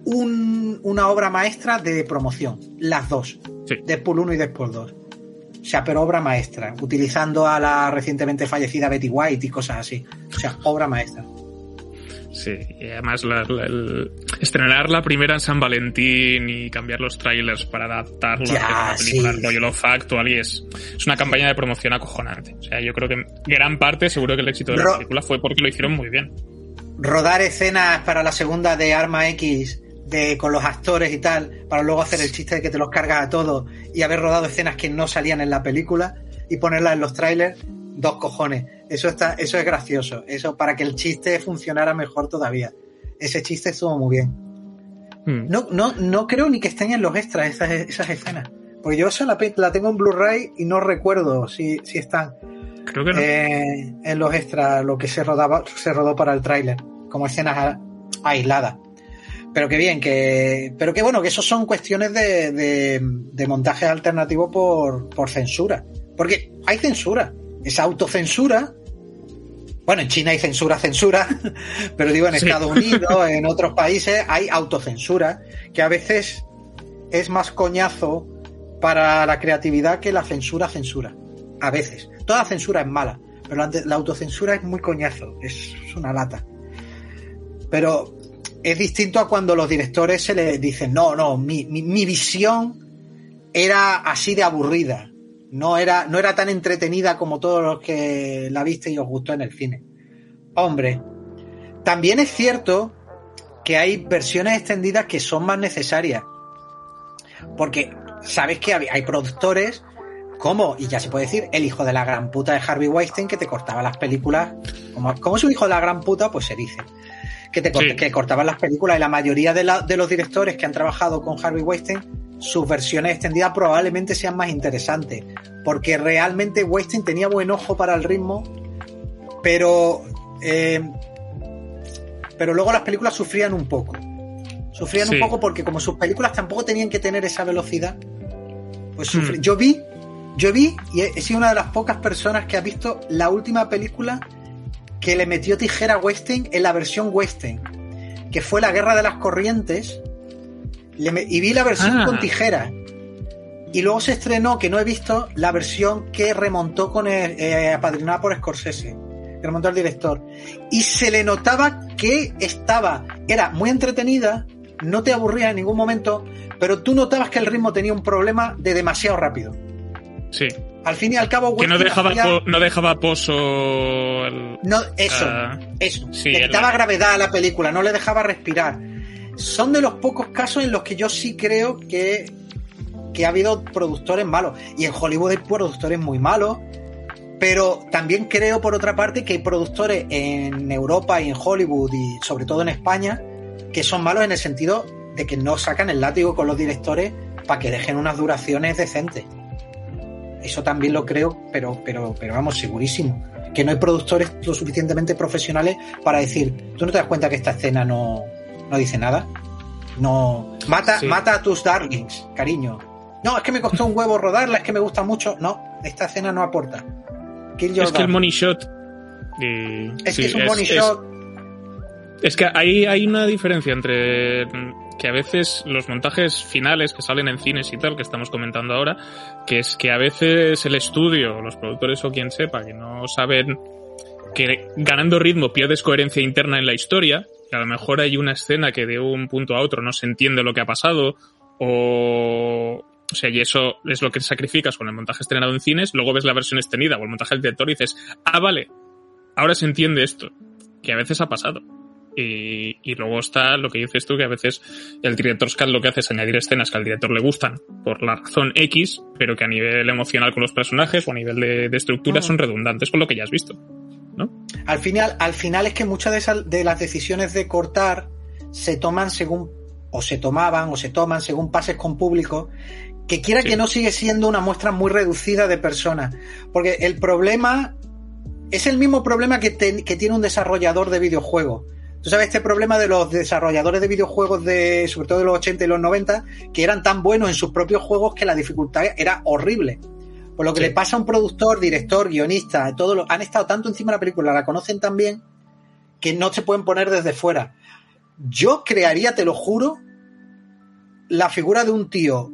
una obra maestra de promoción. Las dos. Sí. Deadpool 1 y Deadpool 2. O sea, pero obra maestra, utilizando a la recientemente fallecida Betty White y cosas así. O sea, obra maestra. Sí, y además estrenar la primera en San Valentín y cambiar los trailers para adaptarlo a la película sí. rollo Factual y es, es una campaña de promoción acojonante. O sea, yo creo que gran parte, seguro que el éxito de la película fue porque lo hicieron muy bien. Rodar escenas para la segunda de Arma X de, con los actores y tal, para luego hacer el chiste de que te los cargas a todos y haber rodado escenas que no salían en la película y ponerlas en los trailers, dos cojones. Eso está, eso es gracioso. Eso para que el chiste funcionara mejor todavía. Ese chiste estuvo muy bien. Hmm. No, no, no creo ni que estén en los extras esas, esas escenas. Porque yo esa la, la tengo en Blu-ray y no recuerdo si, si están. Creo que no. Eh, en los extras, lo que se rodaba, se rodó para el tráiler, como escenas aisladas pero que bien, que. Pero que bueno, que eso son cuestiones de, de, de montaje alternativo por, por censura. Porque hay censura. Es autocensura Bueno, en China hay censura, censura, pero digo, en Estados Unidos, en otros países hay autocensura, que a veces es más coñazo para la creatividad que la censura, censura. A veces. Toda censura es mala, pero la, autocensura es muy coñazo, es, una lata. Pero es distinto a cuando los directores se les dicen, no, no, mi, mi visión era así de aburrida. No era, no era tan entretenida como todos los que la viste y os gustó en el cine. Hombre, también es cierto que hay versiones extendidas que son más necesarias. Porque sabes que hay productores como, y ya se puede decir, el hijo de la gran puta de Harvey Weinstein que te cortaba las películas. Como, como es un hijo de la gran puta, pues se dice. Que te que cortaban las películas y la mayoría de, de los directores que han trabajado con Harvey Weinstein sus versiones extendidas probablemente sean más interesantes, porque realmente Weinstein tenía buen ojo para el ritmo, pero eh, pero luego las películas sufrían un poco. Sufrían un poco porque como sus películas tampoco tenían que tener esa velocidad, pues hmm. Yo vi, yo vi y he, sido una de las pocas personas que ha visto la última película que le metió tijera a Weinstein en la versión Weinstein, que fue La Guerra de las Corrientes, y vi la versión con ah. tijera. Y luego se estrenó, que no he visto, la versión que remontó con el, eh, apadrinada por Scorsese, que remontó el director. Y se le notaba que estaba, era muy entretenida, no te aburría en ningún momento, pero tú notabas que el ritmo tenía un problema de demasiado rápido. Sí. Al fin y al cabo, que no dejaba, no dejaba pozo. no, eso, eso. le quitaba gravedad a la película, no le dejaba respirar son de los pocos casos en los que yo sí creo que, que ha habido productores malos. Y en Hollywood hay productores muy malos. Pero también creo, por otra parte, que hay productores en Europa y en Hollywood y sobre todo en España que son malos en el sentido de que no sacan el látigo con los directores para que dejen unas duraciones decentes. Eso también lo creo, pero, pero, pero vamos, segurísimo. Que no hay productores lo suficientemente profesionales para decir, tú no te das cuenta que esta escena no, no dice nada. No. Mata, mata a tus darlings, cariño. No, es que me costó un huevo rodarla, es que me gusta mucho. No, esta escena no aporta. es que el money shot. es que es un money shot. Es que ahí hay una diferencia entre que a veces los montajes finales que salen en cines y tal, que estamos comentando ahora, que es que a veces el estudio, los productores o quien sepa, que no saben que ganando ritmo pierdes coherencia interna en la historia, que a lo mejor hay una escena que de un punto a otro no se entiende lo que ha pasado, o, o sea, y eso es lo que sacrificas con el montaje estrenado en cines, luego ves la versión extendida o el montaje del director y dices, ah, vale, ahora se entiende esto, que a veces ha pasado. Y, y, luego está lo que dices tú, que a veces el director Scott lo que hace es añadir escenas que al director le gustan por la razón X, pero que a nivel emocional con los personajes o a nivel de, de estructura mm. son redundantes con lo que ya has visto. Al final, al final es que muchas de, de las decisiones de cortar se toman según, o se tomaban, o se toman según pases con público, que quiera que no sigue siendo una muestra muy reducida de personas. Porque el problema es el mismo problema que, que tiene un desarrollador de videojuegos. Tú sabes este problema de los desarrolladores de videojuegos de, sobre todo de los 80 y los 90, que eran tan buenos en sus propios juegos que la dificultad era horrible. Por lo que le pasa a un productor, director, guionista, todos lo, han estado tanto encima de la película, la conocen tan bien, que no se pueden poner desde fuera. Yo crearía, te lo juro, la figura de un tío,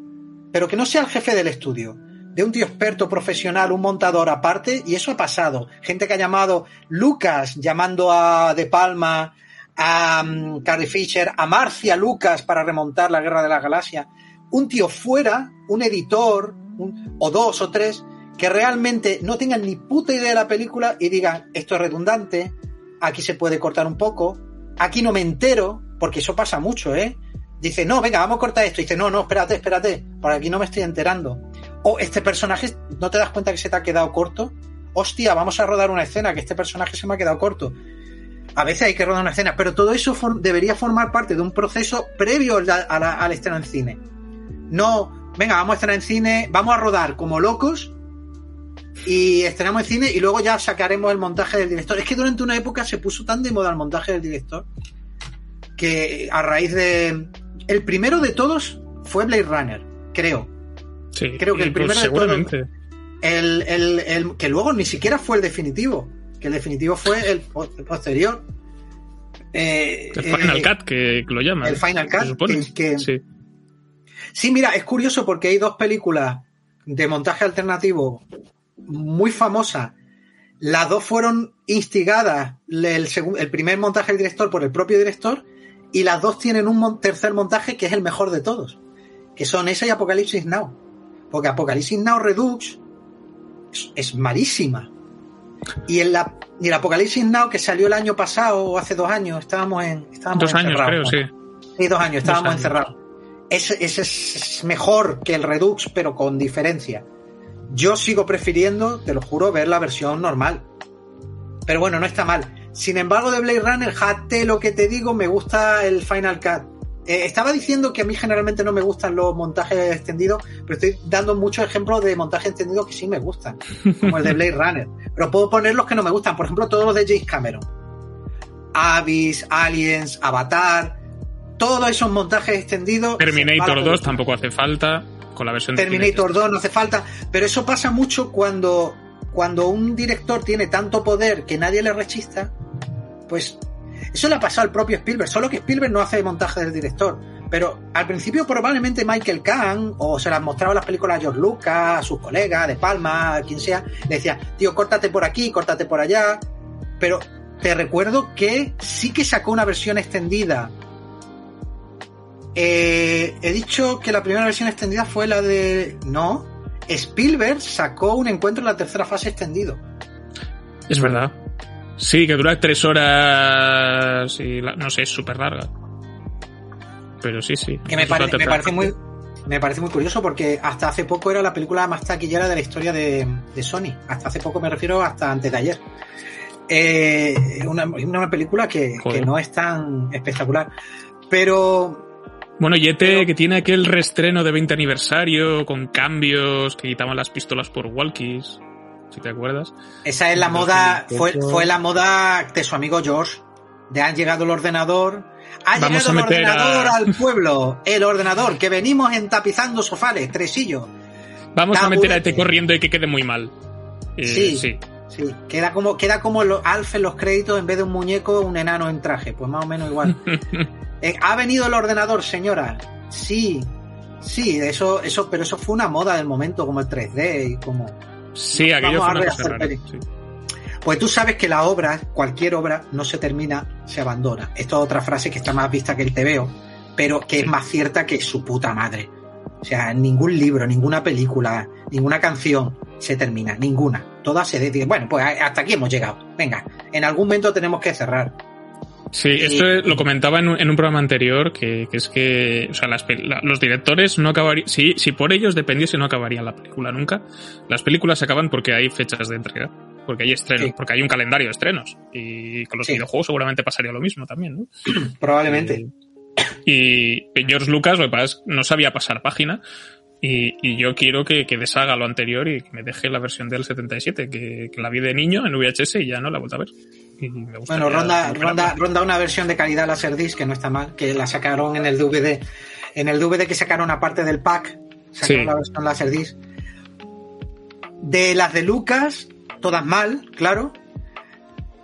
pero que no sea el jefe del estudio, de un tío experto, profesional, un montador aparte, y eso ha pasado. Gente que ha llamado Lucas, llamando a De Palma, a um, Carrie Fisher, a Marcia Lucas para remontar la Guerra de la Galaxia. Un tío fuera, un editor, o dos o tres que realmente no tengan ni puta idea de la película y digan, esto es redundante, aquí se puede cortar un poco, aquí no me entero, porque eso pasa mucho, ¿eh? Dice, no, venga, vamos a cortar esto. Dice, no, no, espérate, espérate, por aquí no me estoy enterando. O este personaje, ¿no te das cuenta que se te ha quedado corto? Hostia, vamos a rodar una escena, que este personaje se me ha quedado corto. A veces hay que rodar una escena, pero todo eso debería formar parte de un proceso previo al, al estreno en cine. No, venga, vamos a estrenar en cine, vamos a rodar como locos y estrenamos en cine y luego ya sacaremos el montaje del director. Es que durante una época se puso tan de moda el montaje del director que a raíz de... El primero de todos fue Blade Runner, creo. Sí, creo que el pues primero de todos... El, el, el, que luego ni siquiera fue el definitivo. Que el definitivo fue el, posterior. Eh, el Final eh, Cut, que, lo llaman. El Final Cut. Que, sí. sí, mira, es curioso porque hay dos películas de montaje alternativo muy famosas. Las dos fueron instigadas, el, el primer montaje del director por el propio director, y las dos tienen un tercer montaje que es el mejor de todos, que son esa y Apocalipsis Now. Porque Apocalipsis Now Redux es, malísima. Y en la y el Apocalipsis Now que salió el año pasado o hace dos años, estábamos en estábamos dos años creo, sí. Sí, dos años, estábamos encerrados. Ese, es mejor que el Redux, pero con diferencia. Yo sigo prefiriendo, te lo juro, ver la versión normal. Pero bueno, no está mal. Sin embargo, de Blade Runner, jate lo que te digo, me gusta el Final Cut. Eh, estaba diciendo que a mí generalmente no me gustan los montajes extendidos, pero estoy dando muchos ejemplos de montajes extendidos que sí me gustan, como el de Blade Runner. Pero puedo poner los que no me gustan, por ejemplo, todos los de James Cameron. Abyss, Aliens, Avatar, todos esos montajes extendidos. Terminator 2 tampoco hace falta, con la versión Terminator 2 no hace falta, pero eso pasa mucho cuando, cuando un director tiene tanto poder que nadie le rechista, pues eso le ha pasado al propio Spielberg, solo que Spielberg no hace montaje del director. Pero al principio probablemente Michael Kahn, o se las mostraba las películas a George Lucas, a sus colegas, de Palma, a quien sea, le decía, tío, córtate por aquí, córtate por allá. Pero te recuerdo que sí que sacó una versión extendida. Eh, he dicho que la primera versión extendida fue la de... No, Spielberg sacó un encuentro en la tercera fase extendido. Es verdad. Sí, que dura tres horas y no sé, es súper larga. Pero sí, sí. Que me, parece muy me parece muy curioso porque hasta hace poco era la película más taquillera de la historia de, Sony. Hasta hace poco me refiero hasta antes de ayer. Eh, una, una película que, que, no es tan espectacular. Pero. Bueno, Yete, que tiene aquel restreno de 20 aniversario con cambios que quitaban las pistolas por walkies si te acuerdas. Esa es la moda, fue, fue la moda de su amigo George. De han llegado el ordenador. Ha llegado el ordenador al pueblo. El ordenador, que venimos entapizando sofales, tresillos. Vamos a meter a este corriendo y que quede muy mal. Eh, sí, sí. Sí, queda como, queda como Alf en los créditos en vez de un muñeco, un enano en traje, pues más o menos igual. Eh, ha venido el ordenador, señora. Sí, sí, eso, eso, pero eso fue una moda del momento, como el 3D y como. Sí, aquello fue una cosa Pues tú sabes que la obra, cualquier obra, no se termina, se abandona. Esto es otra frase que está más vista que el veo, pero que es más cierta que su puta madre. O sea, ningún libro, ninguna película, ninguna canción se termina, ninguna. Todas se dedican. Bueno, pues hasta aquí hemos llegado. Venga, en algún momento tenemos que cerrar. Sí, esto lo comentaba en un, programa anterior, que, es que o sea, los directores no acabarían, si, si por ellos dependiese no acabaría la película nunca, las películas se acaban porque hay fechas de entrega, porque hay estrenos, porque hay un calendario de estrenos, y con los videojuegos seguramente pasaría lo mismo también, ¿no? Probablemente. Y, George Lucas lo que pasa es que no sabía pasar página, y, yo quiero que, que, deshaga lo anterior y que me deje la versión del 77, que, que la vi de niño en VHS y ya no la he vuelto a ver bueno, ronda, ronda, ronda una versión de calidad Laserdisc que no está mal, que la sacaron en el DVD. En el DVD que sacaron aparte del pack, sacaron la versión Laserdisc. De las de Lucas, todas mal, claro.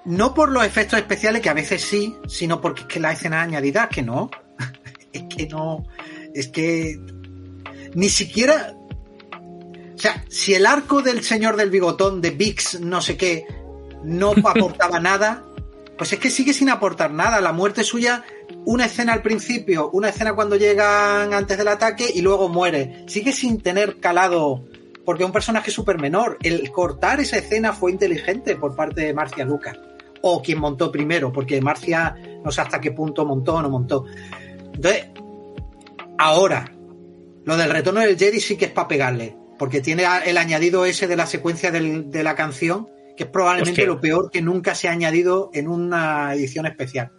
No por los efectos especiales, que a veces sí, sino porque es que la escena añadida, que no. es que no. Es que. Ni siquiera. O sea, si el arco del señor del bigotón de Vix, no sé qué, no aportaba nada, pues es que sigue sin aportar nada. La muerte suya, una escena al principio, una escena cuando llegan antes del ataque y luego muere. Sigue sin tener calado, porque es un personaje súper menor. El cortar esa escena fue inteligente por parte de Marcia Lucas. O quien montó primero, porque Marcia no sé hasta qué punto montó o no montó. Entonces, ahora, lo del retorno del Jedi sí que es para pegarle, porque tiene el añadido ese de la secuencia de la canción que es probablemente lo peor que nunca se ha añadido en una edición especial.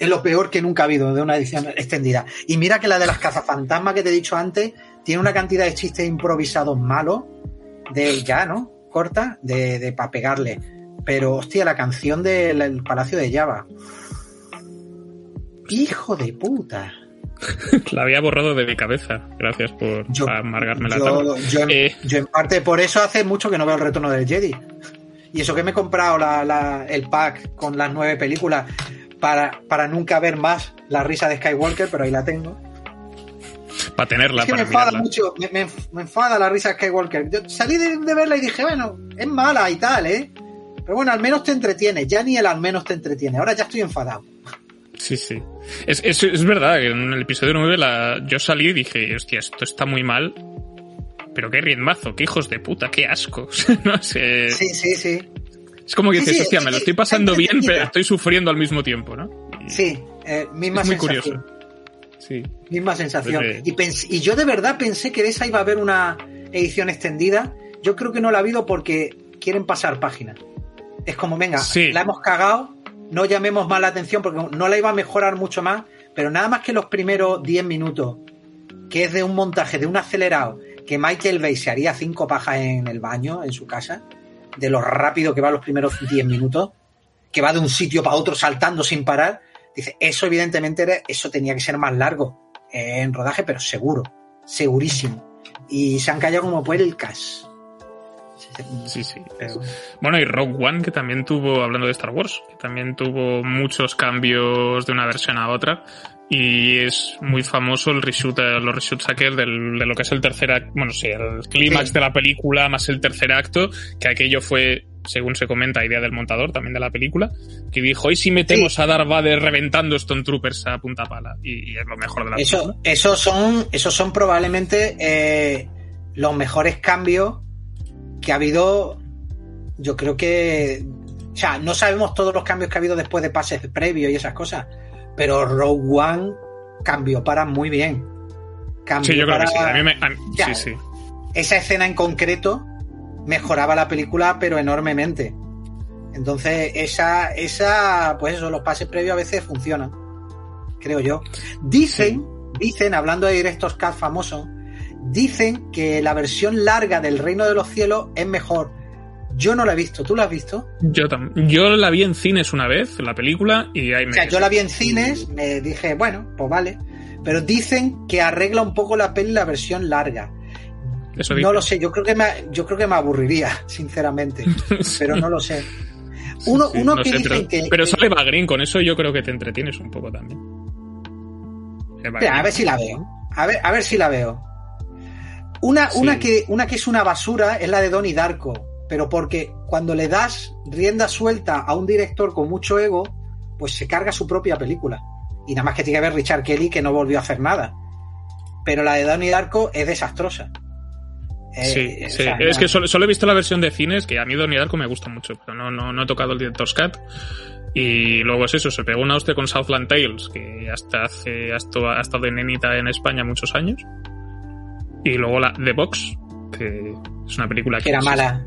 Es lo peor que nunca ha habido de una edición extendida. Y mira que la de las cazafantasmas que te he dicho antes tiene una cantidad de chistes improvisados malos, de ya, ¿no? Corta, de, de para pegarle. Pero, hostia, la canción del Palacio de Java. Hijo de puta. la había borrado de mi cabeza. Gracias por amargarme la yo, yo, eh, yo, en parte por eso hace mucho que no veo el retorno del Jedi. Y eso que me he comprado el pack con las nueve películas para, para nunca ver más la risa de Skywalker, pero ahí la tengo. Para tenerla, es que me enfada mucho, me, enfada la risa de Skywalker. Yo salí de, verla y dije, bueno, es mala y tal, ¿eh? Pero bueno, al menos te entretiene. Ya ni el al menos te entretiene. Ahora ya estoy enfadado. Sí, sí. Es, es, es verdad que en el episodio 9 la, yo salí y dije, hostia, esto está muy mal. Pero qué riendazo, qué hijos de puta, qué asco. no sé. Sí, sí, sí. Es como que dices, hostia, me lo estoy pasando bien, pero estoy sufriendo al mismo tiempo, ¿no? sí, eh, misma es muy sensación. curioso. Sí. Misma sensación. Y, y yo de verdad pensé que de esa iba a haber una edición extendida. Yo creo que no la ha habido porque quieren pasar páginas. Es como, venga, la hemos cagado, no llamemos más la atención porque no la iba a mejorar mucho más, pero nada más que los primeros 10 minutos, que es de un montaje, de un acelerado, que Michael Bay se haría cinco pajas en el baño, en su casa, de lo rápido que va los primeros 10 minutos, que va de un sitio para otro saltando sin parar, dice, eso evidentemente eso tenía que ser más largo en rodaje, pero seguro, segurísimo. Y se han callado como puercas. Sí, sí. Bueno, y Rogue One, que también tuvo, hablando de Star Wars, que también tuvo muchos cambios de una versión a otra. Y es muy famoso el reshoot, eh, los reshoots aquel del, de lo que es el tercer acto, bueno, sí, el clímax de la película más el tercer acto, que aquello fue, según se comenta, idea del montador también de la película, que dijo, hoy si metemos a Darth Vader reventando Stone Troopers a punta pala, y, es lo mejor de la Eso, película. Esos son, esos son probablemente eh, los mejores cambios que ha habido, yo creo que, o sea, no sabemos todos los cambios que ha habido después de pases previos y esas cosas, pero Rogue One cambió para muy bien. Cambió sí, yo creo que sí. A mí me, sí, sí. Esa escena en concreto mejoraba la película, pero enormemente. Entonces, esa, esa, pues eso, los pases previos a veces funcionan, creo yo. Dicen, dicen, hablando de directos cut famosos, dicen que la versión larga del Reino de los Cielos es mejor. Yo no la he visto, ¿tú la has visto? Yo también. Yo la vi en cines una vez, la película, y ahí me. O sea, yo la vi en cines, me dije, bueno, pues vale. Pero dicen que arregla un poco la peli la versión larga. Eso no lo sé, yo creo que me, yo creo que me aburriría, sinceramente. pero no lo sé. Uno, uno que dice pero, que. Pero sale Bagrin, con eso yo creo que te entretienes un poco también. a ver si la veo. A ver, a ver si la veo. Una, una, que, una que es una basura es la de Donnie Darko, pero porque cuando le das rienda suelta a un director con mucho ego, pues se carga su propia película. Y nada más que tiene que ver Richard Kelly que no volvió a hacer nada. Pero la de Donnie Darko es desastrosa. Eh, sí, sí. es que solo, he visto la versión de cines, que a mí Donnie Darko me gusta mucho, pero no, no, no he tocado el Director's Cut. Y luego es eso, se pegó una hostia con Southland Tales, que hasta hace, hasta, ha estado de nenita en España muchos años. Y luego la The Box, que es una película que... Era mala.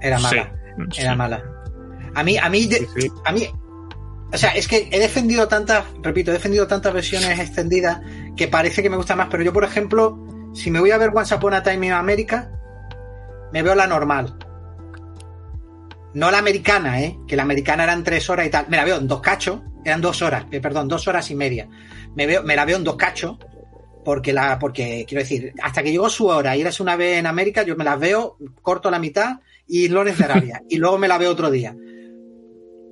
Era mala. era mala. A mí, a mí, a mí, o sea, es que he defendido tantas, repito, he defendido tantas versiones extendidas que parece que me gusta más, pero yo, por ejemplo, si me voy a ver Once Upon a Time in America, me veo la normal. No la americana, ¿eh? Que la americana eran tres horas y tal. Me la veo en dos cachos, eran dos horas, eh, perdón, dos horas y media. Me, veo, me la veo en dos cachos, porque la, porque quiero decir, hasta que llegó su hora y una vez en América, yo me las veo, corto la mitad y Lones de Arabia, y luego me la veo otro día.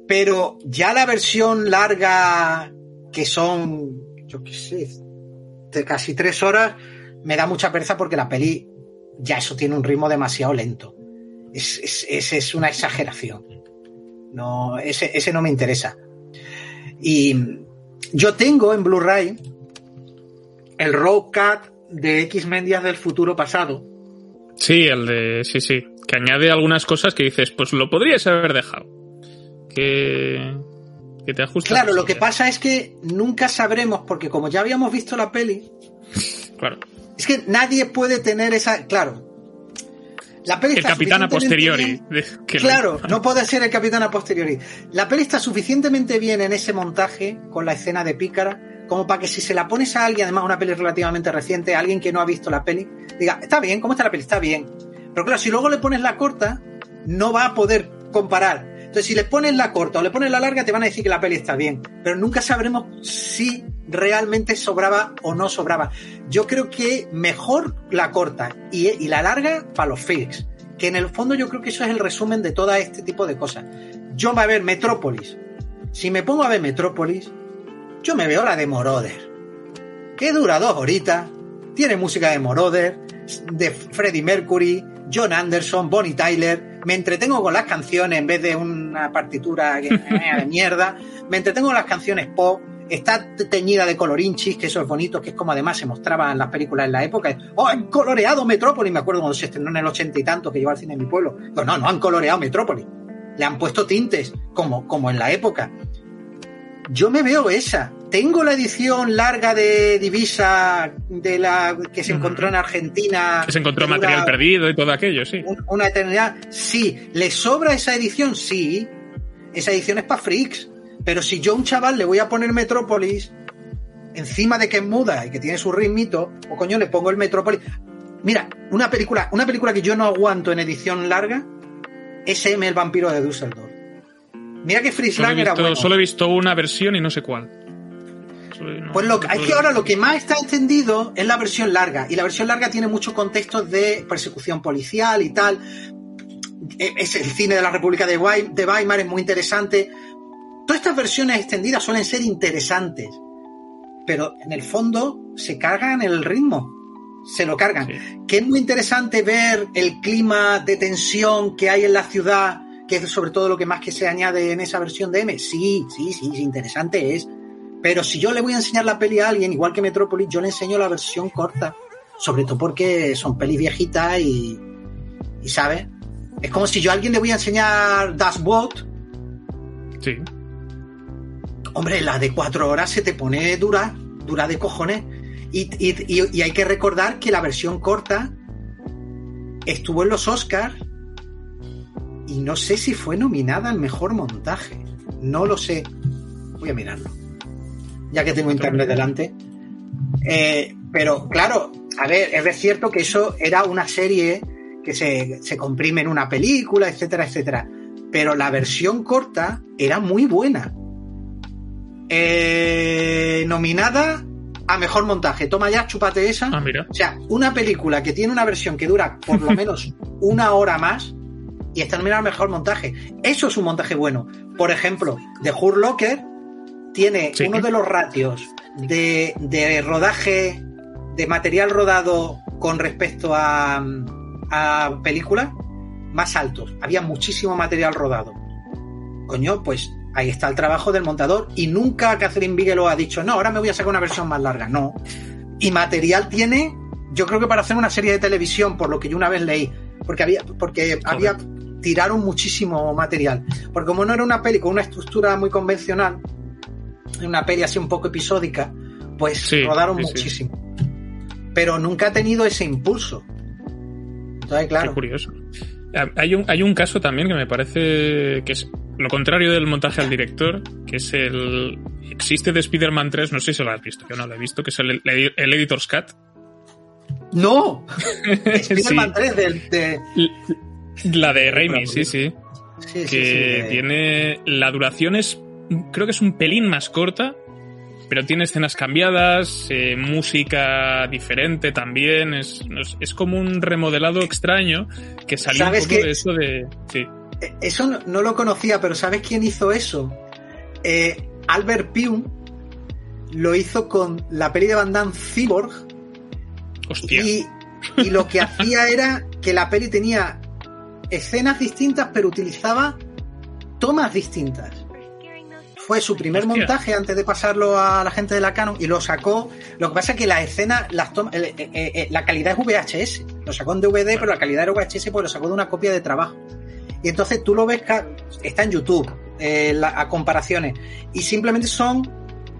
Pero ya la versión larga, que son, yo qué sé, de casi tres horas, me da mucha pereza porque la peli, ya eso tiene un ritmo demasiado lento. Es, es, es, una exageración. No, ese, ese no me interesa. Y yo tengo en Blu-ray el Road Cat de X-Men Días del Futuro Pasado. Sí, el de. Sí, sí. Que añade algunas cosas que dices, pues lo podrías haber dejado. Que. Que te ajusta. Claro, lo que pasa es que nunca sabremos, porque como ya habíamos visto la peli. claro. Es que nadie puede tener esa. Claro. La peli el capitán a posteriori. claro, no puede ser el capitán a posteriori. La peli está suficientemente bien en ese montaje con la escena de Pícara como para que si se la pones a alguien, además una peli relativamente reciente, a alguien que no ha visto la peli, diga, está bien, ¿cómo está la peli? Está bien. Pero claro, si luego le pones la corta, no va a poder comparar. Entonces, si le pones la corta o le pones la larga, te van a decir que la peli está bien. Pero nunca sabremos si realmente sobraba o no sobraba. Yo creo que mejor la corta y, la larga para los fakes. que en el fondo yo creo que eso es el resumen de todo este tipo de cosas. Yo me a ver Metrópolis. Si me pongo a ver Metrópolis, yo me veo la de Moroder. Que dura dos horitas, tiene música de Moroder, de Freddie Mercury, John Anderson, Bonnie Tyler. Me entretengo con las canciones en vez de una partitura de mierda. Me entretengo con las canciones pop está teñida de colorinchis, que eso es bonito, que es como además se mostraba en las películas en la época. ¡Oh, han coloreado Metrópolis! Me acuerdo cuando se estrenó en el ochenta y tanto, que llevaba al cine en mi pueblo. no, no han coloreado Metrópolis. Le han puesto tintes, como, como en la época. Yo me veo esa. Tengo la edición larga de Divisa de la que se encontró en Argentina. Que se encontró material perdido y todo aquello, sí. Una eternidad. Sí. ¿Le sobra esa edición? Sí. Esa edición es para freaks pero si yo a un chaval le voy a poner Metrópolis encima de que es muda y que tiene su ritmito, o coño, le pongo el Metrópolis. Mira, una película, una película que yo no aguanto en edición larga es M, el vampiro de Düsseldorf. Mira que Friesland era bueno. Solo he visto una versión y no sé cuál. pues lo, es que ahora lo que más está entendido es la versión larga. Y la versión larga tiene muchos contextos de persecución policial y tal. E, es el cine de la República de Weimar, es muy interesante. Todas estas versiones extendidas suelen ser interesantes, pero en el fondo se cargan el ritmo, se lo cargan. Que es muy interesante ver el clima de tensión que hay en la ciudad, que es sobre todo lo que más que se añade en esa versión de M. Sí, sí, sí, interesante es. Pero si yo le voy a enseñar la peli a alguien, igual que Metrópolis, yo le enseño la versión corta. Sobre todo porque son pelis viejitas y, y ¿sabes? Es como si yo a alguien le voy a enseñar Das Boat. Sí. Hombre, la de cuatro horas se te pone dura, dura de cojones. Y, hay que recordar que la versión corta estuvo en los Oscars y no sé si fue nominada al mejor montaje. No lo sé. Voy a mirarlo. Ya que tengo internet delante. Eh, pero claro, a ver, es cierto que eso era una serie que se, se comprime en una película, etcétera, etcétera. Pero la versión corta era muy buena. Eh, nominada a mejor montaje. Toma ya, chúpate esa. Ah, mira. O sea, una película que tiene una versión que dura por lo menos una hora más y está nominada a mejor montaje. Eso es un montaje bueno. Por ejemplo, The Hurt Locker tiene uno de los ratios de, de, rodaje, de material rodado con respecto a, a película más altos. Había muchísimo material rodado. Coño, pues ahí está el trabajo del montador y nunca Catherine Bigelow ha dicho, no, ahora me voy a sacar una versión más larga, no. Y material tiene, yo creo que para hacer una serie de televisión, por lo que yo una vez leí, porque había, porque había, tiraron muchísimo material. Porque como no era una peli con una estructura muy convencional, una peli así un poco episódica, pues rodaron muchísimo. Pero nunca ha tenido ese impulso. Entonces, claro. Qué curioso. Hay un, hay un caso también que me parece que es lo contrario del montaje al director, que es el. Existe de Spider-Man 3, no sé si lo has visto, yo no lo he visto, que es el, el, Editor's Cut. ¡No! Spider-Man 3 de, La de Raimi, sí, sí. que tiene. La duración es. Creo que es un pelín más corta, pero tiene escenas cambiadas, eh, música diferente también. Es, es, como un remodelado extraño que salió un poco de eso de. Sí. Eh, eso no, lo conocía, pero ¿sabes quién hizo eso? Eh, Albert Pugh lo hizo con la peli de Van Damme Cyborg. Hostia. Y, y lo que hacía era que la peli tenía escenas distintas, pero utilizaba tomas distintas. Fue su primer montaje antes de pasarlo a la gente de la Canon y lo sacó. Lo que pasa es que la escena, las eh, la calidad es VHS. Lo sacó en DVD, pero la calidad era VHS porque lo sacó de una copia de trabajo. Y entonces tú lo ves, está en YouTube, eh, a comparaciones, y simplemente son,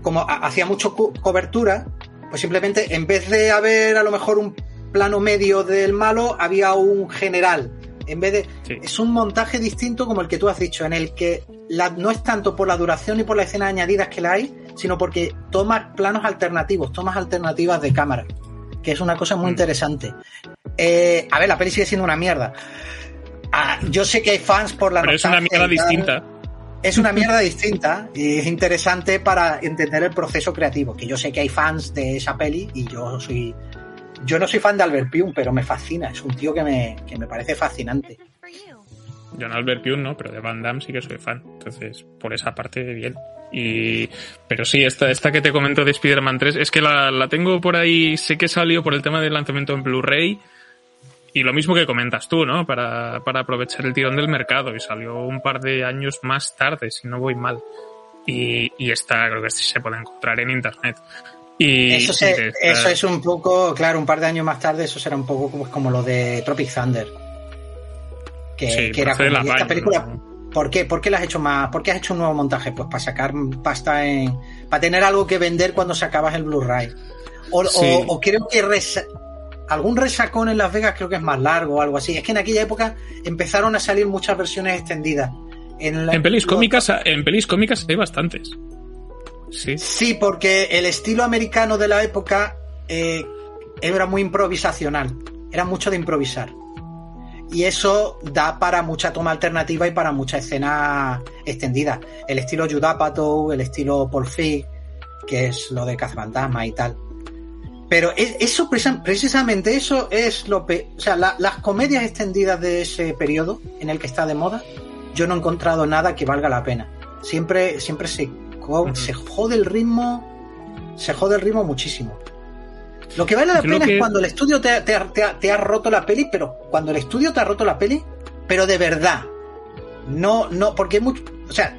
como hacía mucho cobertura, pues simplemente en vez de haber a lo mejor un plano medio del malo, había un general. En vez de. Es un montaje distinto como el que tú has dicho, en el que la, no es tanto por la duración y por las escenas añadidas que la hay, sino porque toma planos alternativos, tomas alternativas de cámara, que es una cosa muy mm. interesante. Eh, a ver, la peli sigue siendo una mierda. Ah, yo sé que hay fans por la Pero es una mierda distinta. Es una mierda distinta y es interesante para entender el proceso creativo. Que yo sé que hay fans de esa peli y yo soy yo no soy fan de Albert Pyun, pero me fascina. Es un tío que me, que me parece fascinante. Yo no Albert Pyun no, pero de Van Damme sí que soy fan. Entonces, por esa parte, bien. Y, pero sí, esta, esta que te comento de Spider-Man 3, es que la, la tengo por ahí, sé que salió por el tema del lanzamiento en Blu-ray. Y lo mismo que comentas tú, ¿no? Para, para aprovechar el tirón del mercado. Y salió un par de años más tarde, si no voy mal. Y, y esta creo que sí se puede encontrar en internet. Y, eso, se, eso es un poco, claro, un par de años más tarde, eso será un poco como, como lo de Tropic Thunder. Que, Sí, que era como, esta película, ¿no? ¿por qué? ¿Por qué la has hecho más? ¿Por qué has hecho un nuevo montaje? Pues para sacar pasta en. para tener algo que vender cuando sacabas el Blu-ray. O, Sí. o, o creo que resa- algún resacón en Las Vegas creo que es más largo o algo así. Es que en aquella época empezaron a salir muchas versiones extendidas. En, la- En pelis cómicas, en pelis cómicas hay bastantes. Sí. Porque el estilo americano de la época eh, era muy improvisacional. Era mucho de improvisar. Y eso da para mucha toma alternativa y para mucha escena extendida. El estilo Judapato, el estilo Feig, que es lo de Cazafantasma y tal. Pero es- eso, precisamente eso es lo pe O sea, la- las comedias extendidas de ese periodo en el que está de moda, yo no he encontrado nada que valga la pena. Siempre, siempre se, se jode el ritmo, se jode el ritmo muchísimo. Lo que vale la pena que- es cuando el estudio te, te- te- te ha roto la peli, pero cuando el estudio te ha roto la peli, pero de verdad. No, no, porque hay mucho, o sea,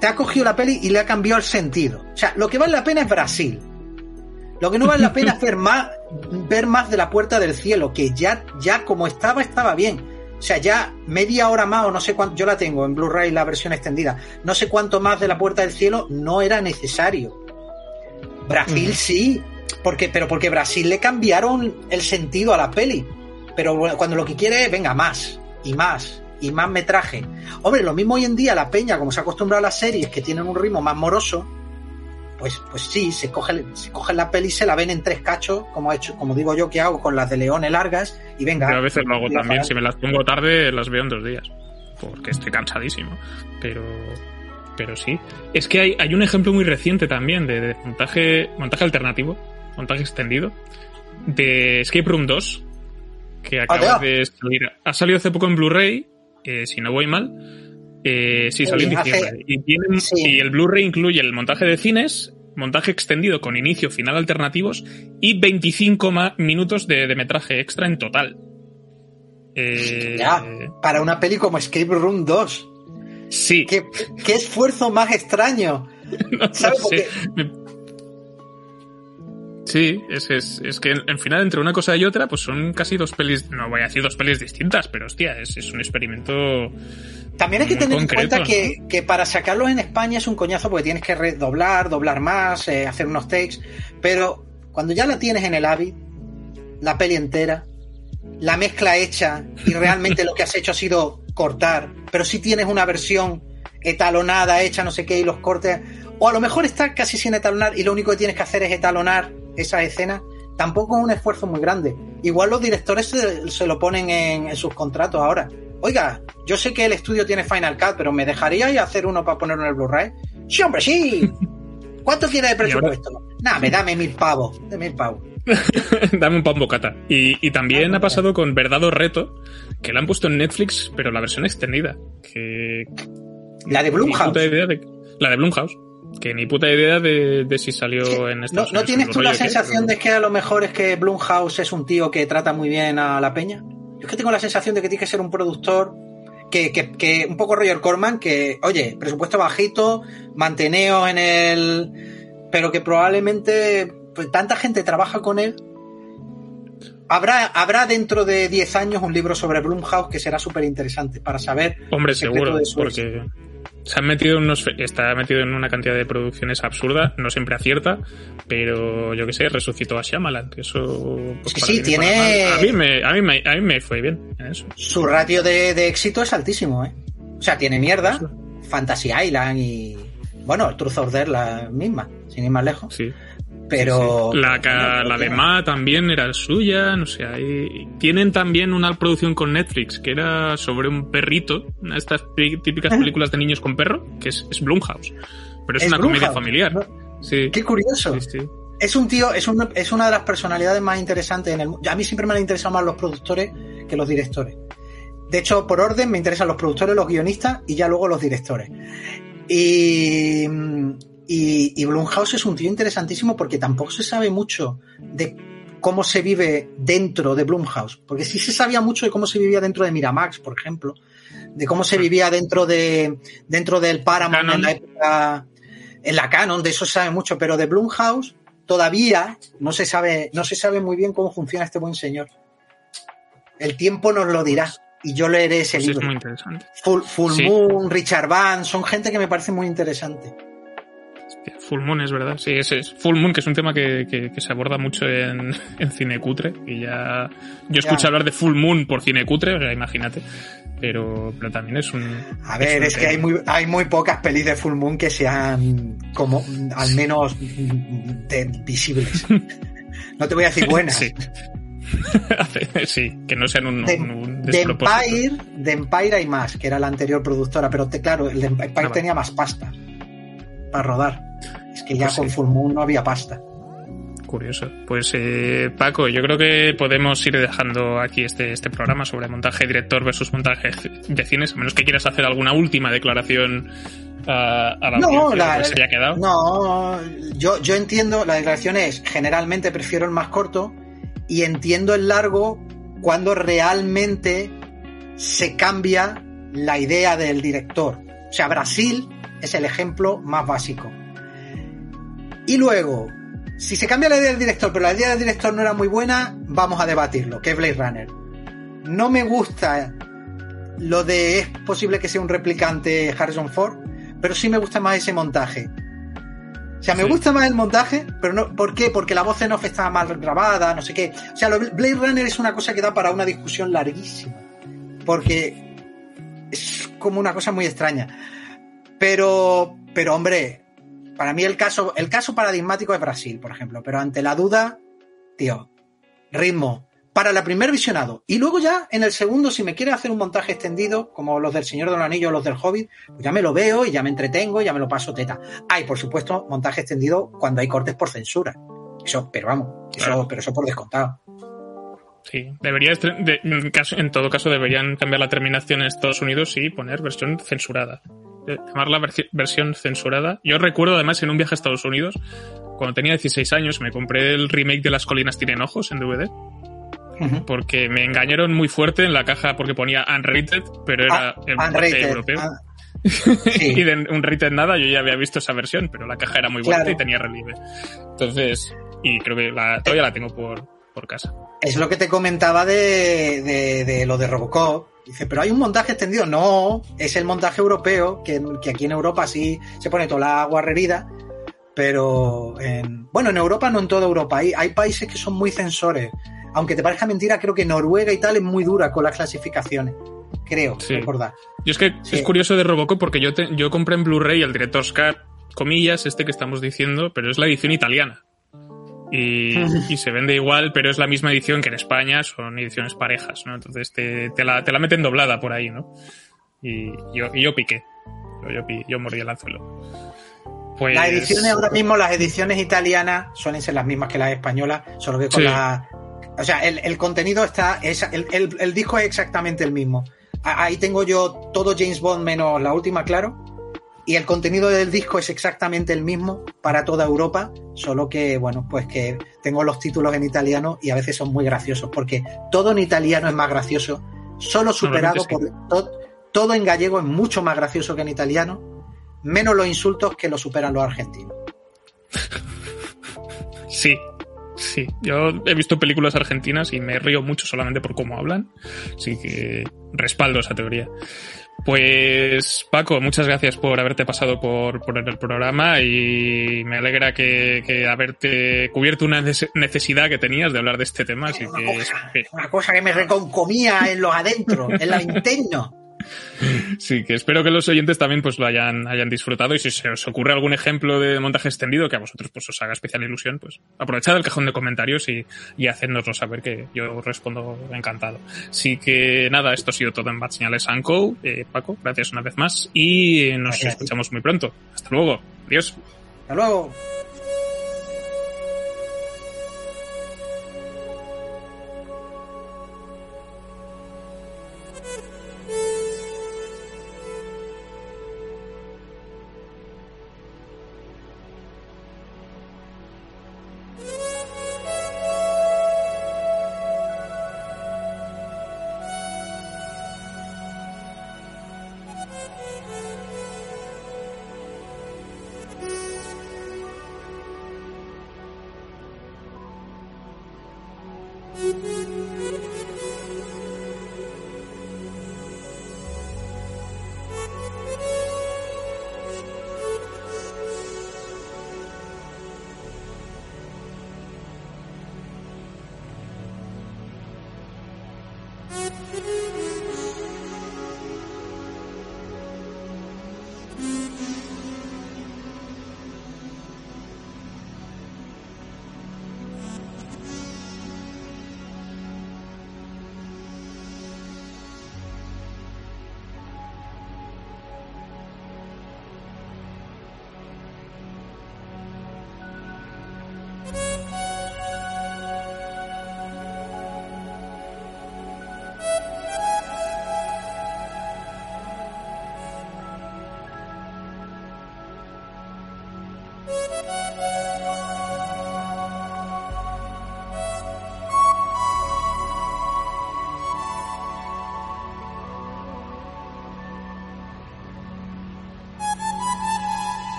te ha cogido la peli y le ha cambiado el sentido. O sea, lo que vale la pena es Brasil. Lo que no vale la pena es ver más, ver más de la puerta del cielo, que ya, ya como estaba, estaba bien. O sea, ya media hora más o no sé cuánto, yo la tengo en Blu-ray la versión extendida, no sé cuánto más de la puerta del cielo no era necesario. Brasil sí, porque, pero porque Brasil le cambiaron el sentido a la peli. Pero cuando lo que quiere es, venga, más, y más, y más metraje. Hombre, lo mismo hoy en día la peña, como se ha acostumbrado a las series que tienen un ritmo más moroso, pues, pues sí, se cogen, se cogen la peli y se la ven en tres cachos, como he hecho, como digo yo que hago con las de Leones largas, y venga. Yo a veces lo hago también. Si me las pongo tarde, las veo en dos días. Porque estoy cansadísimo. Pero. Pero sí. Es que hay, hay un ejemplo muy reciente también de, de montaje, montaje alternativo, montaje extendido, de Escape Room 2, que acaba Ah, de salir. Ha salido hace poco en Blu-ray, eh, si no voy mal. Eh, sí, salió en diciembre. Y, tienen- Sí. y el Blu-ray incluye el montaje de cines, montaje extendido con inicio, final alternativos y 25 ma- minutos de, de metraje extra en total. Eh, Ya, para una peli como Escape Room 2. Sí, ¿Qué, qué esfuerzo más extraño? no ¿sabes? sé. Me- Sí, es, es, es que al final entre una cosa y otra pues son casi dos pelis, no voy a decir dos pelis distintas, pero hostia, es, es un experimento... También hay que tener concreto, en cuenta ¿no? que, que para sacarlos en España es un coñazo porque tienes que redoblar, doblar más, eh, hacer unos takes. Pero cuando ya la tienes en el Avid, la peli entera, la mezcla hecha y realmente lo que has hecho ha sido cortar, pero si tienes una versión etalonada, hecha no sé qué, y los cortes, o a lo mejor está casi sin etalonar y lo único que tienes que hacer es etalonar esa escena, tampoco es un esfuerzo muy grande. Igual los directores se, se lo ponen en, en sus contratos ahora. Oiga, yo sé que el estudio tiene Final Cut, pero ¿me dejaríais hacer uno para ponerlo en el Blu-ray? Sí, hombre, sí. ¿Cuánto quiere de presupuesto? Nada, me dame mil pavos. De mil pavos. Dame un pan bocata. Y, y también ha pasado con Verdad o Reto, que la han puesto en Netflix, pero la versión extendida. Que La de Blumhouse. de, la de Blumhouse. Que ni puta idea de, de si salió en ¿No, Estados ¿No Unidos tienes en tú la sensación de que a lo mejor es que Blumhouse es un tío que trata muy bien a la peña? Yo es que tengo la sensación de que tiene que ser un productor que, que, que un poco Roger Corman, que, oye, presupuesto bajito, manteneos en el... Pero que probablemente pues, tanta gente trabaja con él. Habrá, habrá dentro de 10 años un libro sobre Blumhouse que será súper interesante para saber Hombre, seguro, de su porque se han metido en unos, está metido en una cantidad de producciones absurda, no siempre acierta, pero yo que sé, resucitó a Shyamalan, que eso... pues, sí, para tiene-. A mí, me, a, mí me, a mí me fue bien en eso. su ratio de, de éxito es altísimo, ¿eh? O sea, tiene mierda. Fantasy Island y. Bueno, Truth Order la misma, sin ir más lejos. Sí. Pero. La, bueno, la de Ma también era suya, no sé, ahí... Tienen también una producción con Netflix que era sobre un perrito, una de estas pi- típicas películas de niños con perro, que es, es Blumhouse. Pero es, Es una comedia familiar. Sí. Qué curioso. Sí, sí. Es un tío, es, un, es una de las personalidades más interesantes en el mundo. A mí siempre me han interesado más los productores que los directores. De hecho, por orden me interesan los productores, los guionistas y ya luego los directores. Y, y, y Blumhouse es un tío interesantísimo porque tampoco se sabe mucho de cómo se vive dentro de Blumhouse. Porque sí se sabía mucho de cómo se vivía dentro de Miramax, por ejemplo. De cómo se vivía dentro de dentro del Paramount Canon. en la época en la Canon, de eso se sabe mucho, pero de Blumhouse todavía no se sabe, no se sabe muy bien cómo funciona este buen señor. El tiempo nos lo dirá y yo leeré ese Pues es libro. muy interesante. Full, Full Sí. Moon, Richard Van, son gente que me parece muy interesante. Full Moon es verdad, sí, ese es Full Moon, que es un tema que, que- que se aborda mucho en, en cine cutre. Y ya. Yo escucho Ya. hablar de Full Moon por cine cutre, o sea, imagínate. Pero, pero también es un. A ver, es que hay muy, hay muy pocas pelis de Full Moon que sean como al menos de- visibles. No te voy a decir buenas. Sí. sí, que no sean un, De, un- un de. Empire, de Empire hay más, que era la anterior productora, pero te, claro, el de Empire vale. tenía más pasta para rodar. Que ya Pues con sí. Full Moon no había pasta. Curioso. Pues eh, Paco, yo creo que podemos ir dejando aquí este, este programa sobre montaje director versus montaje de cines, a menos que quieras hacer alguna última declaración a la No, la- que se haya quedado. No, yo, yo entiendo, la declaración es, generalmente prefiero el más corto y entiendo el largo cuando realmente se cambia la idea del director. O sea, Brasil es el ejemplo más básico. Y luego, si se cambia la idea del director, pero la idea del director no era muy buena, vamos a debatirlo, que es Blade Runner. No me gusta lo de es posible que sea un replicante Harrison Ford, pero sí me gusta más ese montaje. O sea, me Sí. gusta más el montaje, pero no, ¿por qué? Porque la voz en off estaba mal grabada, no sé qué. O sea, Blade Runner es una cosa que da para una discusión larguísima. Porque es como una cosa muy extraña. Pero, pero hombre, para mí el caso, el caso paradigmático es Brasil, por ejemplo. Pero ante la duda, tío, ritmo. Para el primer visionado. Y luego ya, en el segundo, si me quiere hacer un montaje extendido, como los del Señor del Anillo o los del Hobbit, pues ya me lo veo y ya me entretengo y ya me lo paso teta. Hay, por supuesto, montaje extendido cuando hay cortes por censura. Eso, pero vamos, eso, Claro. pero eso por descontado. Sí, debería de- en, caso- en todo caso deberían cambiar la terminación en Estados Unidos y poner versión censurada. Llamarla versi- versión censurada. Yo recuerdo además en un viaje a Estados Unidos, cuando tenía 16 años, me compré el remake de Las colinas tienen ojos en DVD, porque me engañaron muy fuerte en la caja porque ponía unrated, pero era Ah, el unrated, europeo. ah, sí. y de un rated nada, yo ya había visto esa versión, pero la caja era muy bonita Claro. y tenía relieve. Entonces, y creo que la, todavía la tengo por, por casa. Es lo que te comentaba de, de, de lo de Robocop. Dice, pero hay un montaje extendido. No, es el montaje europeo, que, que aquí en Europa sí se pone toda la agua herida. Pero en, bueno, en Europa no en toda Europa. Hay, hay países que son muy censores. Aunque te parezca mentira, creo que Noruega y tal es muy dura con las clasificaciones. Creo, Sí. recordar. Yo es que Sí. es curioso de Robocop porque yo, te- yo compré en Blu-ray el Director's Cut, comillas, este que estamos diciendo, pero es la edición italiana. Y, y se vende igual, pero es la misma edición que en España, son ediciones parejas, ¿no? Entonces te, te la, te la meten doblada por ahí, ¿no? Y yo, y yo piqué. Yo, yo, yo morí el anzuelo. Pues, Las ediciones ahora mismo, las ediciones italianas suelen ser las mismas que las españolas, solo que con Sí. la. O sea, el, el contenido está. es- el, el- el disco es exactamente el mismo. Ahí tengo yo todo James Bond menos la última, claro. Y el contenido del disco es exactamente el mismo para toda Europa, solo que, bueno, pues que tengo los títulos en italiano y a veces son muy graciosos, porque todo en italiano es más gracioso, solo superado por. to- todo en gallego es mucho más gracioso que en italiano, menos los insultos que lo superan los argentinos. Sí, sí. Yo he visto películas argentinas y me río mucho solamente por cómo hablan. Así que respaldo esa teoría. Pues Paco, muchas gracias por haberte pasado por, por el programa y me alegra que, que haberte cubierto una nece- necesidad que tenías de hablar de este tema. Así Una que cosa, eh, una cosa que me reconcomía en los adentro, en la interno. Sí, que espero que los oyentes también pues lo hayan, hayan disfrutado y si se os ocurre algún ejemplo de montaje extendido que a vosotros pues os haga especial ilusión, pues aprovechad el cajón de comentarios y, y hacednoslo saber que yo respondo encantado. Así que nada, esto ha sido todo en Bad Señales Co. Eh, Paco, gracias una vez más y nos Gracias escuchamos muy pronto. Hasta luego. Adiós. Hasta luego.